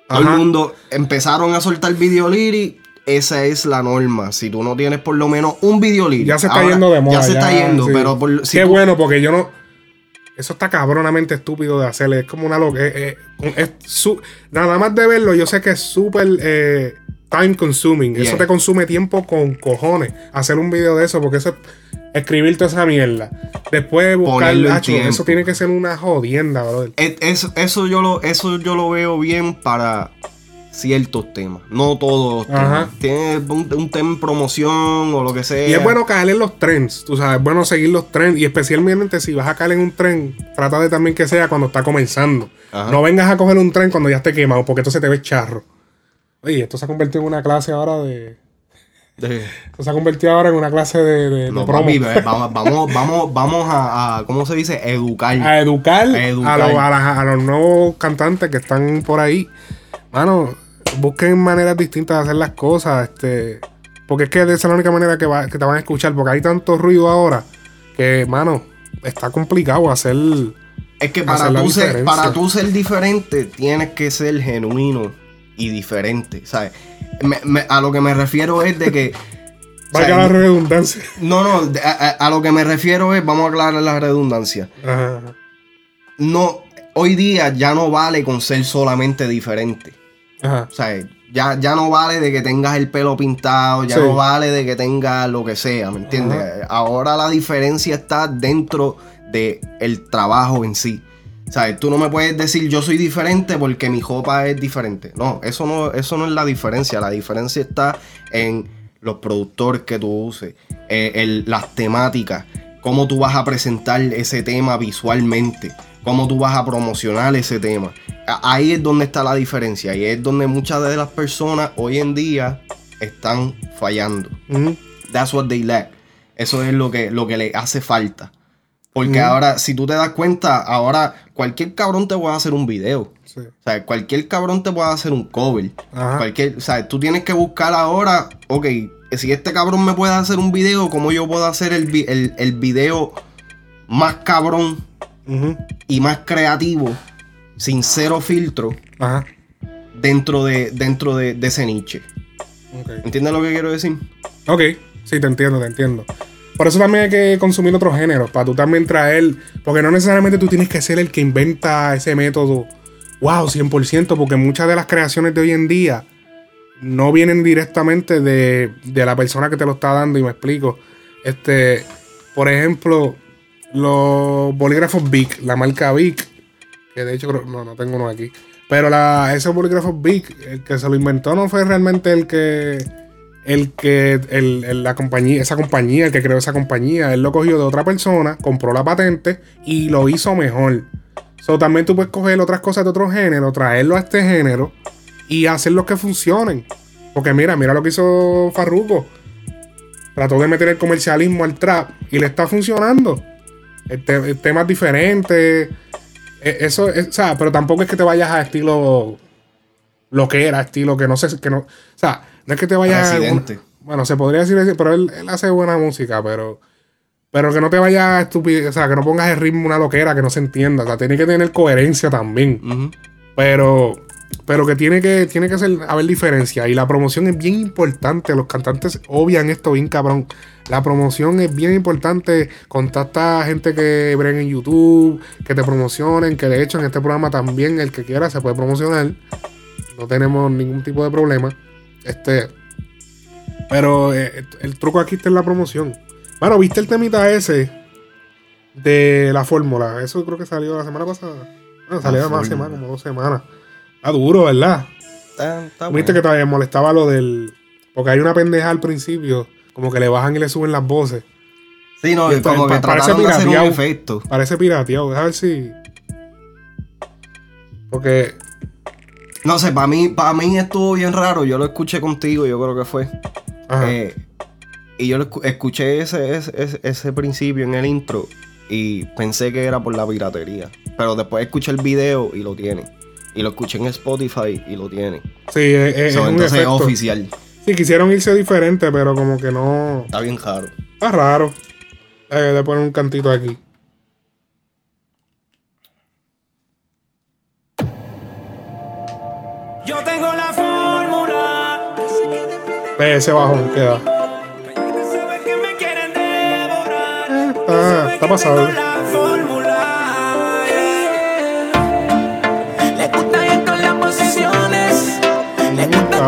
Todo el mundo empezaron a soltar videoliri. Esa es la norma. Si tú no tienes por lo menos un videoliri. Ya se está ahora, yendo de moda. Ya se está yendo, sí. pero por, si Qué tú- bueno, porque yo no. Eso está cabronamente estúpido de hacerle. Es como una loca. eh, eh, es su- nada más de verlo, yo sé que es súper eh, time consuming. Eso te consume tiempo con cojones. Hacer un video de eso, porque eso es escribir toda esa mierda. Después buscar. Hacho, tiempo. eso tiene que ser una jodienda, brother. Es- Eso, eso, yo lo, eso yo lo veo bien para ciertos temas. No todos los temas. Tienes un, un tema en promoción o lo que sea. Y es bueno caer en los trends, tú sabes, es bueno seguir los trends y especialmente si vas a caer en un tren, trata de también que sea cuando está comenzando. Ajá. No vengas a coger un tren cuando ya esté quemado, porque entonces te ves charro. Oye, esto se ha convertido en una clase ahora de... De- Esto se ha convertido ahora en una clase de, de- de No, promo. papi, [laughs] vamos, vamos, vamos a, a- ¿cómo se dice? Educar. A educar, A educar. A, los, a las- a los nuevos cantantes que están por ahí. Mano, busquen maneras distintas de hacer las cosas. Este, porque es que esa es la única manera que, va- que te van a escuchar. Porque hay tanto ruido ahora que, mano, está complicado hacer. Es que para tú, ser, para tú ser diferente, tienes que ser genuino y diferente, ¿sabes? Me- me- a lo que me refiero es de que... [laughs] o sea, Valga la redundancia. no, no, a, a- a lo que me refiero es, vamos a aclarar la redundancia. Ajá, ajá. No, hoy día ya no vale con ser solamente diferente. Ajá. O sea, ya, ya no vale de que tengas el pelo pintado, ya Sí. no vale de que tengas lo que sea, ¿me entiendes? Ahora la diferencia está dentro del el trabajo en sí. O sea, tú no me puedes decir yo soy diferente porque mi ropa es diferente. No, eso no, eso no es la diferencia. La diferencia está en los productores que tú uses, eh, el- las temáticas, cómo tú vas a presentar ese tema visualmente, cómo tú vas a promocionar ese tema. Ahí es donde está la diferencia y es donde muchas de las personas hoy en día están fallando. That's what they lack. Eso es lo que, lo que le hace falta. Porque ahora, si tú te das cuenta, ahora cualquier cabrón te puede hacer un video. Sí. O sea, cualquier cabrón te puede hacer un cover. Ajá. Cualquier, o sea, tú tienes que buscar ahora, ok, si este cabrón me puede hacer un video, ¿cómo yo puedo hacer el, el, el video más cabrón Y más creativo, sin cero filtro, Ajá. dentro de, dentro de, de ese niche? ¿Entiendes lo que quiero decir? Ok, sí, te entiendo, te entiendo. Por eso también hay que consumir otros géneros, para tú también traer, porque no necesariamente tú tienes que ser el que inventa ese método, wow, 100%, porque muchas de las creaciones de hoy en día no vienen directamente de, de la persona que te lo está dando, y me explico. Este, por ejemplo, los bolígrafos Bic, la marca Bic, que de hecho no, no tengo uno aquí. Pero la, esos bolígrafos Bic, el que se lo inventó no fue realmente el que el que el- la compañía, esa compañía, el que creó esa compañía, él lo cogió de otra persona, compró la patente y lo hizo mejor. So, también tú puedes coger otras cosas de otro género, traerlo a este género y hacer los que funcionen. Porque mira, mira lo que hizo Farruko. Trató de meter el comercialismo al trap y le está funcionando. El, te- el tema es diferente. E- Eso, es- o sea, pero tampoco es que te vayas a estilo lo que era, estilo que no sé, que no, o sea, no es que te vayas a bueno, se podría decir pero él, él hace buena música, pero pero que no te vayas estúpido, o sea, que no pongas el ritmo una loquera que no se entienda, o sea, tiene que tener coherencia también. Pero, pero que tiene que, tiene que ser, haber diferencia. Y la promoción es bien importante. Los cantantes obvian esto bien cabrón. La promoción es bien importante. Contacta a gente que breguen en YouTube, que te promocionen, que de hecho en este programa también el que quiera se puede promocionar. No tenemos ningún tipo de problema. Este. Pero eh, el truco aquí está en la promoción. Bueno, ¿viste el temita ese? De la fórmula. Eso creo que salió la semana pasada. Bueno, salió más fórmula. semanas, como dos semanas. Está duro, ¿verdad? Está, está Viste bueno. que todavía molestaba lo del. Porque hay una pendeja al principio. Como que le bajan y le suben las voces. Sí, no, y esto- como que pa- parece pirateado. efecto. Parece pirateado. A ver si. Porque. No sé, para mí, para mí estuvo bien raro. Yo lo escuché contigo, yo creo que fue. Ajá. Eh, y yo lo escuché ese, ese, ese- ese principio en el intro y pensé que era por la piratería. Pero después escuché el video y lo tiene. Y lo escuché en Spotify y lo tiene. sí, es, es- So, es un entonces es efecto. oficial. Sí, quisieron irse diferente, pero como que no. Está bien raro. Está raro. Eh, de poner un cantito aquí. Yo tengo la fórmula. Ve ese bajón queda. Está, está pasado.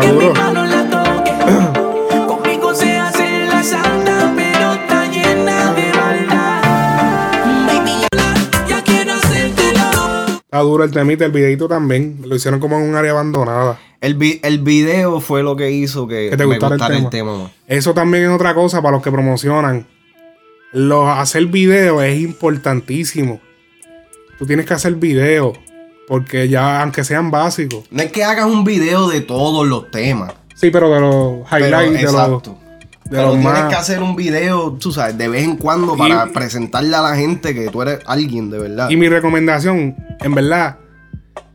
[clears throat] hacértelo. Está duro el temita, el videito también. Lo hicieron como en un área abandonada. El, vi- el video fue lo que hizo que, Que te me gustara el gustara el tema. Eso también es otra cosa para los que promocionan. Los, hacer video es importantísimo. Tú tienes que hacer video. Porque ya, aunque sean básicos. No es que hagas un video de todos los temas. Sí, pero de los Pero, highlights, de los, exacto. de Pero tienes más. que hacer un video, tú sabes, de vez en cuando para Y- presentarle a la gente que tú eres alguien de verdad. Y mi recomendación, en verdad,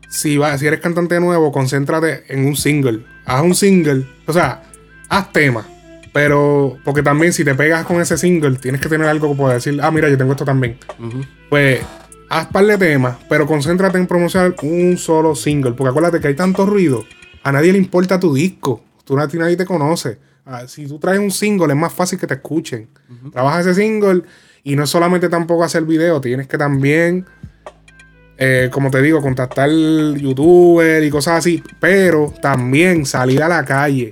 si, va, si eres cantante nuevo, concéntrate en un single. Haz un single. O sea, haz temas. Pero, porque también si te pegas con ese single, tienes que tener algo para decir, ah, mira, yo tengo esto también. Pues, haz par de temas, pero concéntrate en promocionar un solo single. Porque acuérdate que hay tanto ruido. A nadie le importa tu disco. Tú a ti nadie te conoce. Ah, si tú traes un single, es más fácil que te escuchen. Trabaja ese single y no solamente tampoco hacer video, tienes que también, eh, como te digo, contactar youtuber y cosas así. Pero también salir a la calle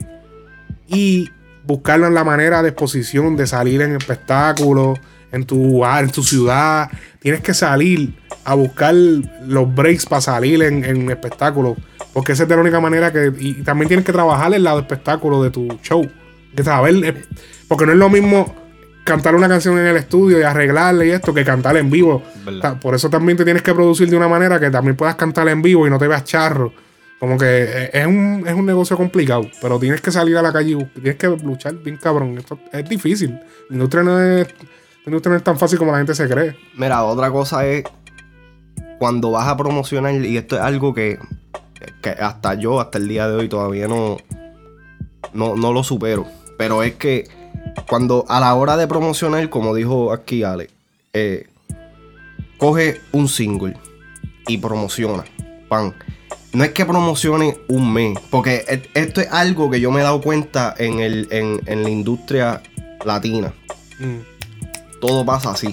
y buscar la manera de exposición, de salir en espectáculos, en tu lugar, en tu ciudad. Tienes que salir a buscar los breaks para salir en, en espectáculos. Porque esa es de la única manera que. Y también tienes que trabajar el lado espectáculo de tu show. Que saber. eh, Porque no es lo mismo cantar una canción en el estudio y arreglarle y esto que cantar en vivo. Verdad. Por eso también te tienes que producir de una manera que también puedas cantar en vivo y no te veas charro. Como que eh, es un, es un negocio complicado, pero tienes que salir a la calle y tienes que luchar bien cabrón. Esto es difícil. La industria no es, la industria no es tan fácil como la gente se cree. Mira, otra cosa es cuando vas a promocionar, y esto es algo que, que hasta yo, hasta el día de hoy, todavía no, no, no lo supero. Pero es que cuando a la hora de promocionar, como dijo aquí Ale, eh, coge un single y promociona. Pan. No es que promocione un mes, porque esto es algo que yo me he dado cuenta en, el, en, en la industria latina. Mm, Todo pasa así.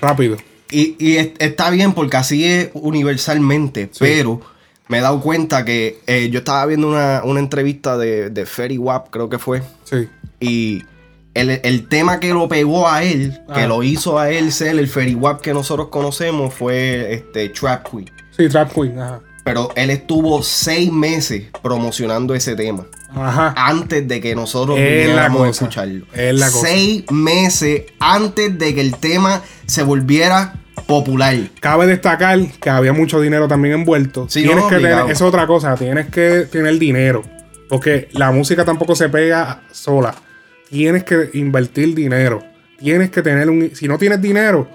Rápido. Y, y es- está bien porque así es universalmente, pero me he dado cuenta que eh, yo estaba viendo una, una entrevista de, de Ferry Wap, creo que fue, Sí. y el, el tema que lo pegó a él, que Ah. lo hizo a él ser el Ferry Wap que nosotros conocemos, fue este Trap Queen. Sí, Trap Queen. Ajá. Pero él estuvo seis meses promocionando ese tema. Ajá. Antes de que nosotros Es la a escucharlo. es la cosa. Seis meses antes de que el tema se volviera popular. Cabe destacar que había mucho dinero también envuelto. Sí, tienes no, que tener, obligado. es otra cosa, tienes que tener dinero. Porque la música tampoco se pega sola. Tienes que invertir dinero. Tienes que tener un. Si no tienes dinero,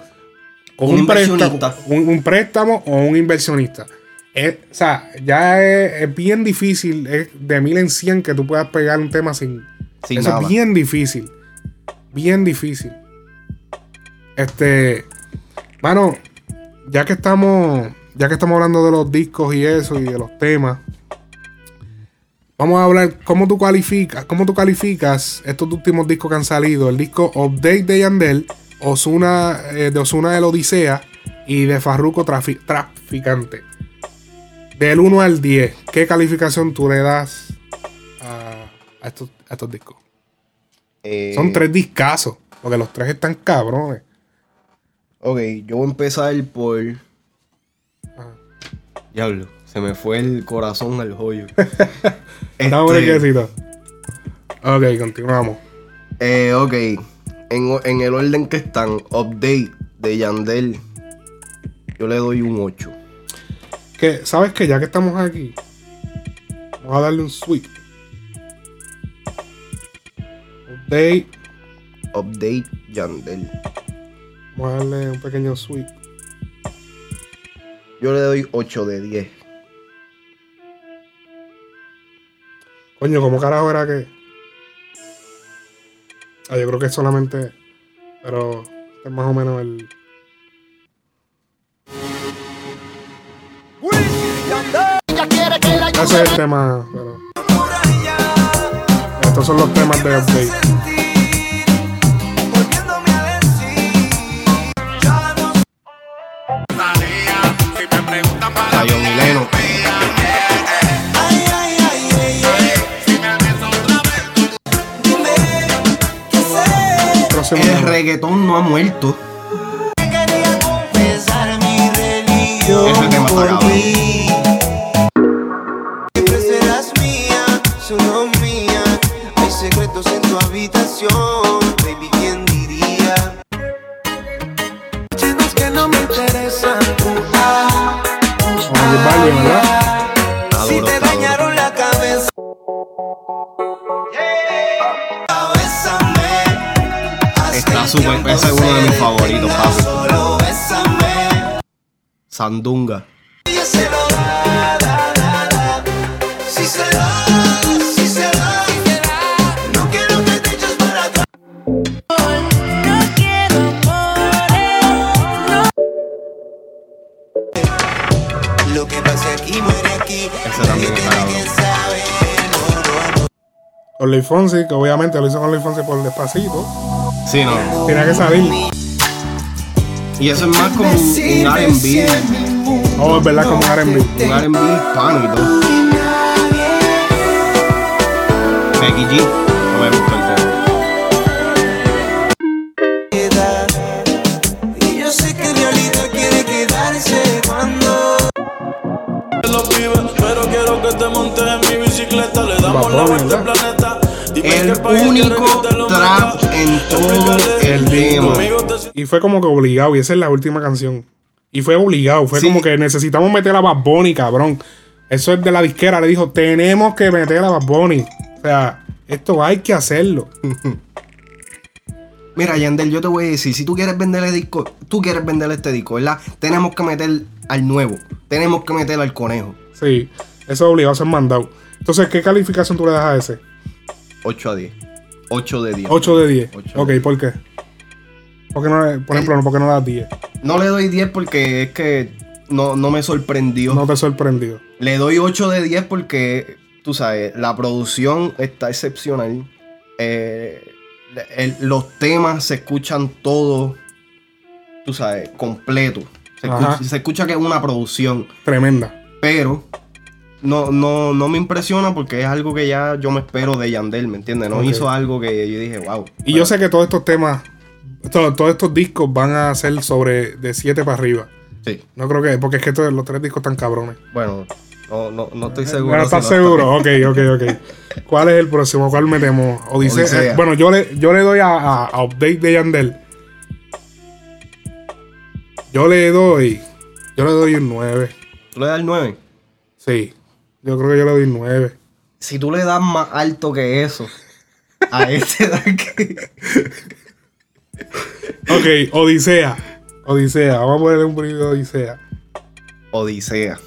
con Un un, préstamo, un préstamo o un inversionista. Es- o sea, ya es, es bien difícil. Es de mil en cien que tú puedas pegar un tema sin. Sin eso nada. es bien difícil. Bien difícil. Este. Mano, ya que estamos. Ya que estamos hablando de los discos y eso y de los temas. Vamos a hablar cómo tú calificas, cómo tú calificas estos últimos discos que han salido. El disco Update de Yandel, Osuna, eh, de Osuna del Odisea y de Farruko Trafi- Traficante. Del 1 al 10, ¿qué calificación tú le das a, a estos, a estos discos? Eh, Son tres discazos, porque los tres están cabrones. Ok, yo voy a empezar por. Ajá. Diablo, se me fue el corazón al joyo. [laughs] Este. Ok, continuamos. eh, ok, en, en el orden que están, update de Yandel, yo le doy un 8. Que, ¿Sabes qué? Ya que estamos aquí, vamos a darle un sweep. Update. Update Yandel. Vamos a darle un pequeño sweep. Yo le doy 8 de 10. Coño, ¿cómo carajo era que? Ah, yo creo que es solamente. Pero este es más o menos el. Ese es el tema, pero. Estos son los temas de update. Rayo Mileno. El reggaetón no ha muerto. Ese Ese tema está cabrón. Morir. Lo que pasa aquí muere. Ese también tiene. Con Luis Fonsi, que obviamente lo hizo con Luis Fonsi por despacito. Sí, no. Tenía que salir. Y eso es más como un, un R&B. Oh, es verdad, como un R&B. Un R&B hispano y todo. Becky G. No me gusta el tema. El qué país único trap en todo Y fue como que obligado, y esa es la última canción. Y fue obligado, fue Sí. como que necesitamos meter a Bad Bunny, cabrón. Eso es de la disquera, le dijo, tenemos que meter a Bad Bunny. O sea, esto hay que hacerlo. [laughs] Mira, Yandel, yo te voy a decir, si tú quieres venderle disco, tú quieres venderle este disco, ¿verdad? Tenemos que meter al nuevo. Tenemos que meter al conejo. Sí, eso es obligado, eso es mandado. Entonces, ¿qué calificación tú le das a ese? 8 a 10. 8 de 10. 8 de 10. Ocho ok, de ¿por qué? ¿Por qué no le- por ejemplo, no, ¿por qué no le das 10? No le doy 10 porque es que no, no me sorprendió. No te sorprendió. Le doy 8 de 10 porque, tú sabes, la producción está excepcional. Eh, el- los temas se escuchan todos, tú sabes, completo. Se escucha, se escucha que es una producción. Tremenda. Pero no, no, no me impresiona porque es algo que ya yo me espero de Yandel, ¿me entiendes? No hizo algo que yo dije, wow. Y yo sé que todos estos temas, to- todos estos discos van a ser sobre de 7 para arriba. Sí. No creo que, porque es que estos- los tres discos están cabrones. Bueno, no, no, no estoy seguro. Bueno, ¿estás si no seguro? Ok, ok, ok. ¿Cuál es el próximo? ¿Cuál metemos? Odisea. Odisea. Eh, bueno, yo le, yo le doy a, a- a Update de Yandel. Yo le doy. Yo le doy un 9. ¿Tú le das el 9? Sí. Yo creo que yo le doy un 9. si tú le das más alto que eso a ese tanque. [laughs] Ok, Odisea. Odisea. Vamos a ponerle un poquito de Odisea. Odisea.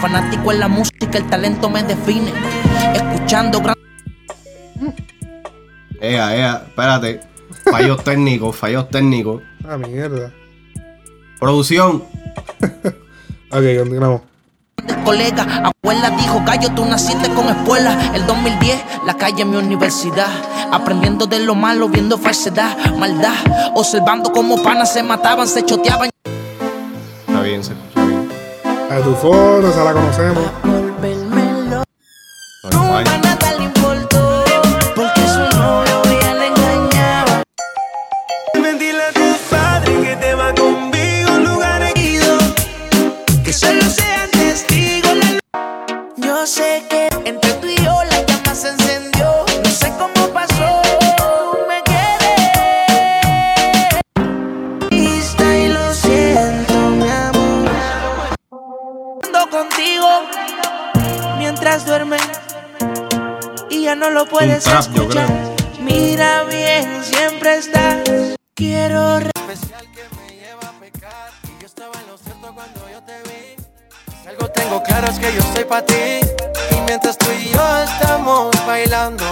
Fanático en la música, el talento me define. Escuchando gran Ea, ea, espérate. Fallos técnicos, fallos técnicos. Ah, mierda. Producción. [laughs] Ok, continuamos. Colega. Abuela dijo, gallo, tú naciste con espuela. El 2010, la calle mi universidad. Aprendiendo de lo malo, viendo falsedad, maldad. Observando cómo panas se mataban, se choteaban. Está bien, se escucha bien. A tu foto, esa la conocemos. Volvérmelo. Lo puedes trap, yo escuchar. Mira bien, siempre estás. Quiero re- Si algo tengo claro es que yo estoy para ti. Y mientras tú y yo estamos bailando.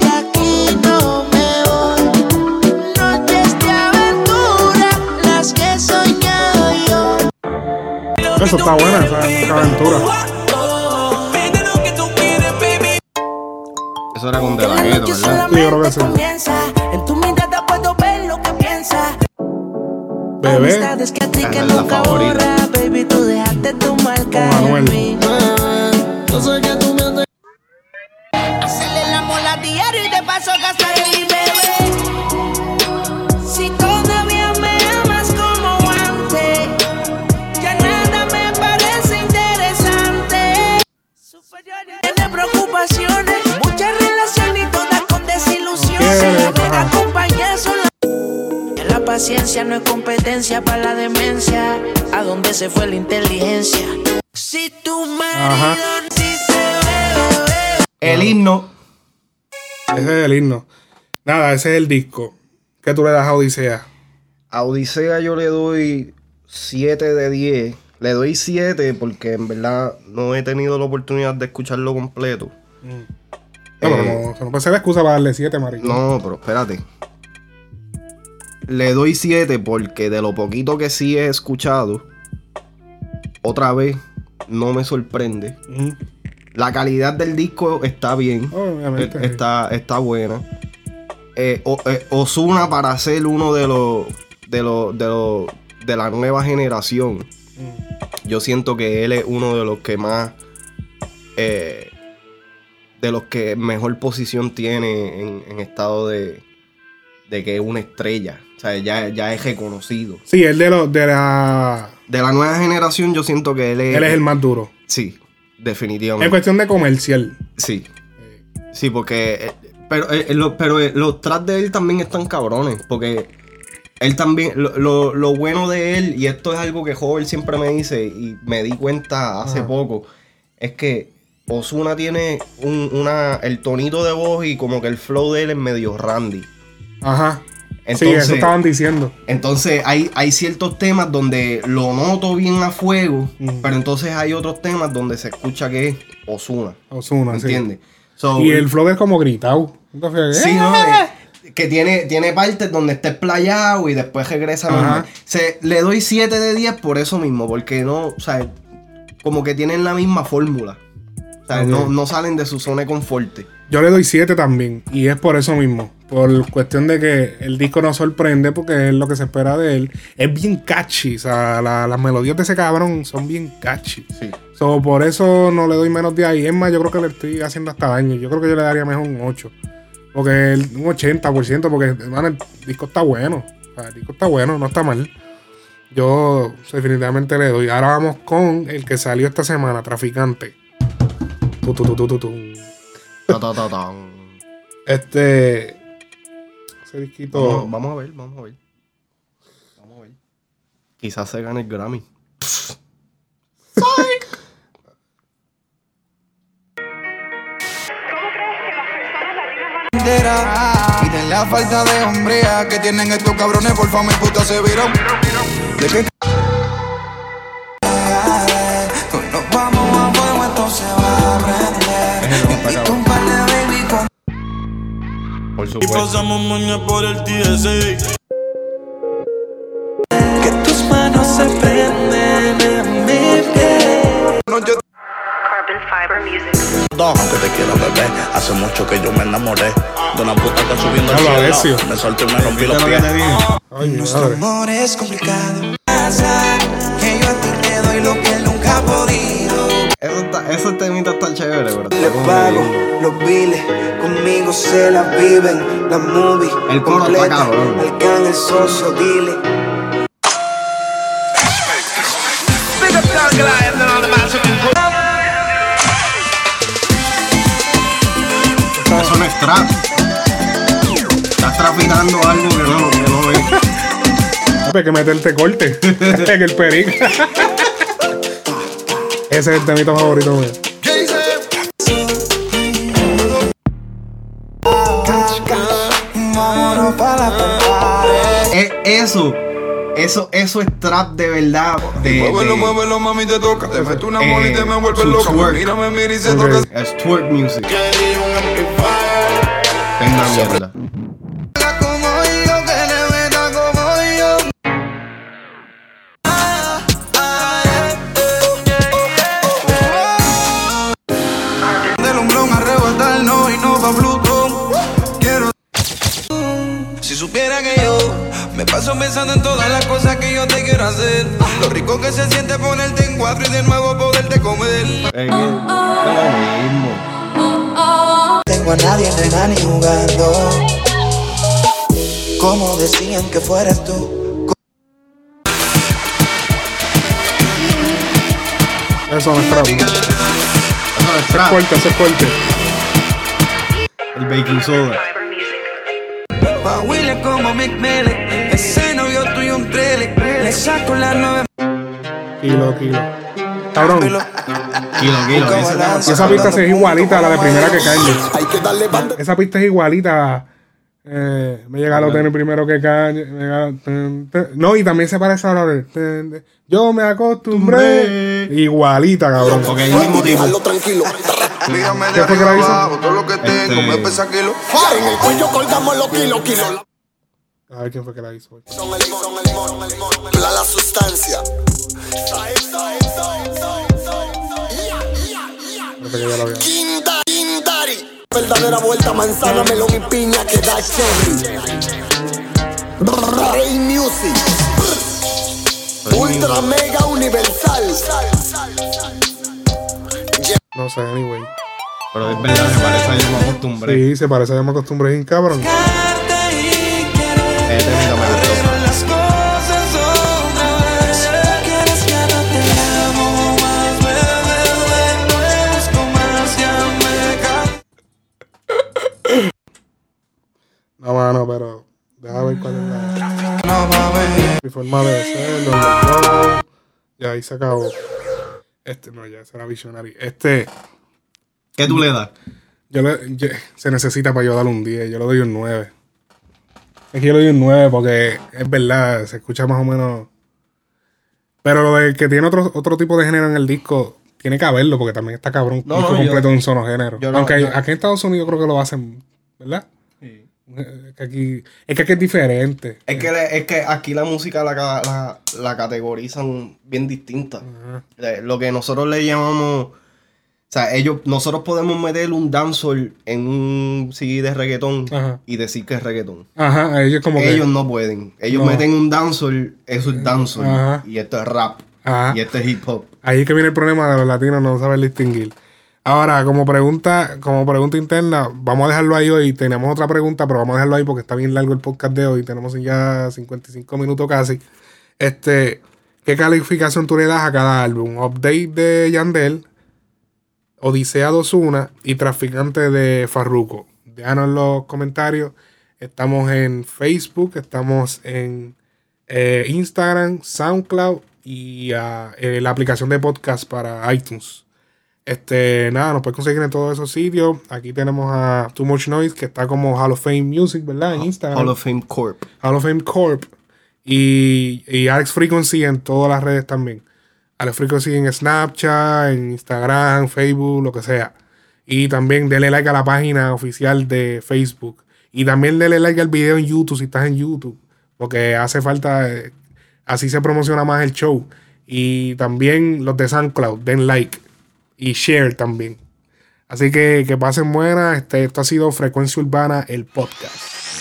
Y aquí no me voy. Noches de aventura, las que he soñado yo. Eso está buena, esa, esa aventura. Eso era con De La La Ghetto, noche ¿verdad? Sí, yo creo que sí. comienza. En tu mirada puedo ver lo que piensas. Bebé. Amistades que a ti que la nunca borra, baby, tú dejaste tu marca en mí. Yo sé que tú me haces Hacerle el amor a diario y de paso gastar el bebé. Si todavía me amas como antes, ya nada me parece interesante. Tiene preocupaciones, la. La paciencia no es competencia para la demencia. ¿A dónde se fue la inteligencia? Si tu Ajá. marido sí se ve, bebé. El himno. Ese es el himno. Nada, ese es el disco. ¿Qué tú le das a Odisea? A Odisea yo le doy 7 de 10. Le doy 7 porque en verdad no he tenido la oportunidad de escucharlo completo. No, pero Eh, no, no puede ser la excusa para darle 7, marico. No, pero espérate. Le doy 7 porque de lo poquito que sí he escuchado, otra vez no me sorprende. Ujú. La calidad del disco está bien. Obviamente. Eh, Está, está buena. Eh, O- eh, Ozuna para ser uno de los de los de los de la nueva generación. Yo siento que él es uno de los que más eh, de los que mejor posición tiene en, en estado de, de que es una estrella. O sea, ya, ya es reconocido. Sí, el de, los de la. De la nueva generación, yo siento que él es. Él es el más duro. Sí, En definitivamente. cuestión de comercial. Sí. Sí, porque. eh, Pero, eh, lo- pero eh, los tracks de él también están cabrones. Porque él también. Lo, lo- lo bueno de él, y esto es algo que Jover siempre me dice, y me di cuenta hace Ajá. poco, es que Osuna tiene un, una, el tonito de voz y como que el flow de él es medio randy. Ajá. sí, eso estaban diciendo. entonces hay, hay ciertos temas donde lo noto bien a fuego, Mm. pero entonces hay otros temas donde se escucha que es Osuna. Ozuna, sí. ¿Entiendes? So, Y el flow es como gritado. Entonces, Sí, ¡eh! ¿no? De- que tiene, tiene partes donde está explayado y después regresa normal. Se, le doy 7 de 10 por eso mismo, porque no, o sea, como que tienen la misma fórmula. O sea, Ok. no, no salen de su zona de confort. Yo le doy 7 también. Y es por eso mismo. Por cuestión de que el disco nos sorprende porque es lo que se espera de él. Es bien catchy. O sea, la- las melodías de ese cabrón son bien catchy. Sí. So, por eso no le doy menos de ahí. Es más, yo creo que le estoy haciendo hasta daño. Yo creo que yo le daría mejor un 8. Porque el- un 80%. Porque, hermano, el disco está bueno. O sea, el disco está bueno, no está mal. Yo definitivamente le doy. Ahora vamos con el que salió esta semana, Traficante. Este. Ese disquito. Vamos, vamos a ver, vamos a ver. Vamos a ver. Quizás se gane el Grammy. Y de la falta de hombría que tienen estos cabrones, por favor, mi puta se viró. ¿De qué? Por Y supuesto. pasamos mañana por el TSA. que tus manos se prenden en mi piel. No, yo Aunque te quiero beber, hace mucho que yo me enamoré de una puta que subiendo Habla, cielo. Me solté y me rompí los ¿Viste lo pies. Nuestro amor es complicado. Eso está, ese temita está chévere, pero Le está como pago los biles, conmigo se la viven. La movie El coro está cabrón. al can el socio, dile. Eso no es trap. Estás traficando algo que no, que no es. Hay que meterte corte [laughs] en el perico. Ese es el temito favorito mío. Vámonos para la pantalla. Eh, Eso, eso, eso es trap de verdad. De, Muévelo, de- muévelo, mami, te toca. Te meto una Eh, bola y te me vuelve su loca. twerk. Mírame, mira y se toca. Es twerk music. Es una mierda. Pa' Plutón. Quiero. Si supiera que yo me paso pensando en todas las cosas que yo te quiero hacer. Lo rico que se siente ponerte en cuatro y de nuevo poderte comer. Es es mismo. tengo a nadie, nena, ni jugando. Como decían que fueras tú. Eso no es trap. Eso no es trap. Corte, ese es corte. El baking soda. Pa' Willy como Mick Mele. Ese novio tuyo un trele. Le saco la nueve. Kilo, kilo. Cabrón. Kilo, kilo. esa pista es igualita a la de primera que Kanye. Hay que darle banda. Esa pista es igualita. Eh, me llega a tener primero que Kanye. me llega- ten, ten. No, y también se parece a la de. ten, ten. Yo me acostumbré. Igualita, cabrón. Ok, el mismo tipo. Tranquilo. Dígame ¿Qué de fue que la arriba. Todo lo que tengo Este- me pesa kilo. En el cuello colgamos los kilos, kilos. A ver quién fue que la hizo. Son el limón, son el limón, son el limón. La, la sustancia. Parece Verdadera vuelta, manzana, melón y piña que da cherry. Rey Music. Ultra mega universal. No sé, anyway. Pero es verdad, me parece a yo me acostumbré. Sí, se parece a me acostumbré cabrón. Ese mano, pero. Déjame ver cuál es la. Mami. Mi forma de ser, los logros. Ya ahí se acabó. Este, no, ya será Visionary. Este, ¿Qué tú le das? yo le, yo- se necesita para yo darle un 10. Yo le doy un 9. Es que yo le doy un 9 porque es verdad, se escucha más o menos. Pero lo de que tiene otro, otro tipo de género en el disco, tiene que haberlo porque también está cabrón. No, disco no, yo- completo de un solo género. no- Aunque aquí en Estados Unidos creo que lo hacen, ¿verdad? Es que aquí es, que aquí es diferente. Es que, le- es que aquí la música la, la, la categorizan bien distinta. Eh, Lo que nosotros le llamamos. O sea, ellos, nosotros podemos meter un dancehall en un CD de reggaetón Ajá. y decir que es reggaetón. Ajá, ellos como que. Ellos no pueden. Ellos No. meten un dancehall, eso es dancehall. Ajá. Y esto es rap. Ajá. Y esto es hip hop. Ahí es que viene el problema de los latinos no saber distinguir. Ahora, como pregunta, como pregunta interna, vamos a dejarlo ahí hoy. Tenemos otra pregunta, pero vamos a dejarlo ahí porque está bien largo el podcast de hoy. Tenemos ya 55 minutos casi. Este, ¿qué calificación tú le das a cada álbum? Update de Yandel, Odisea 2.1 y Traficante de Farruko. Déjanos los comentarios. Estamos en Facebook, estamos en eh, Instagram, SoundCloud y ah, eh, la aplicación de podcast para iTunes. Este, nada, nos puedes conseguir en todos esos sitios. Aquí tenemos a Too Much Noise, que está como Hall of Fame Music, ¿verdad? En Instagram. Hall of Fame Corp. Hall of Fame Corp. Y, y Alex Frequency en todas las redes también. Alex Frequency en Snapchat, en Instagram, Facebook, lo que sea. Y también denle like a la página oficial de Facebook. Y también denle like al video en YouTube si estás en YouTube. Porque hace falta. eh, así se promociona más el show. Y también los de SoundCloud, den like. Y share también. Así que que pasen buenas. Este, esto ha sido Frecuencia Urbana, el podcast.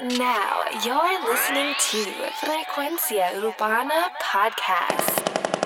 Now you're listening to Frecuencia Urbana Podcast.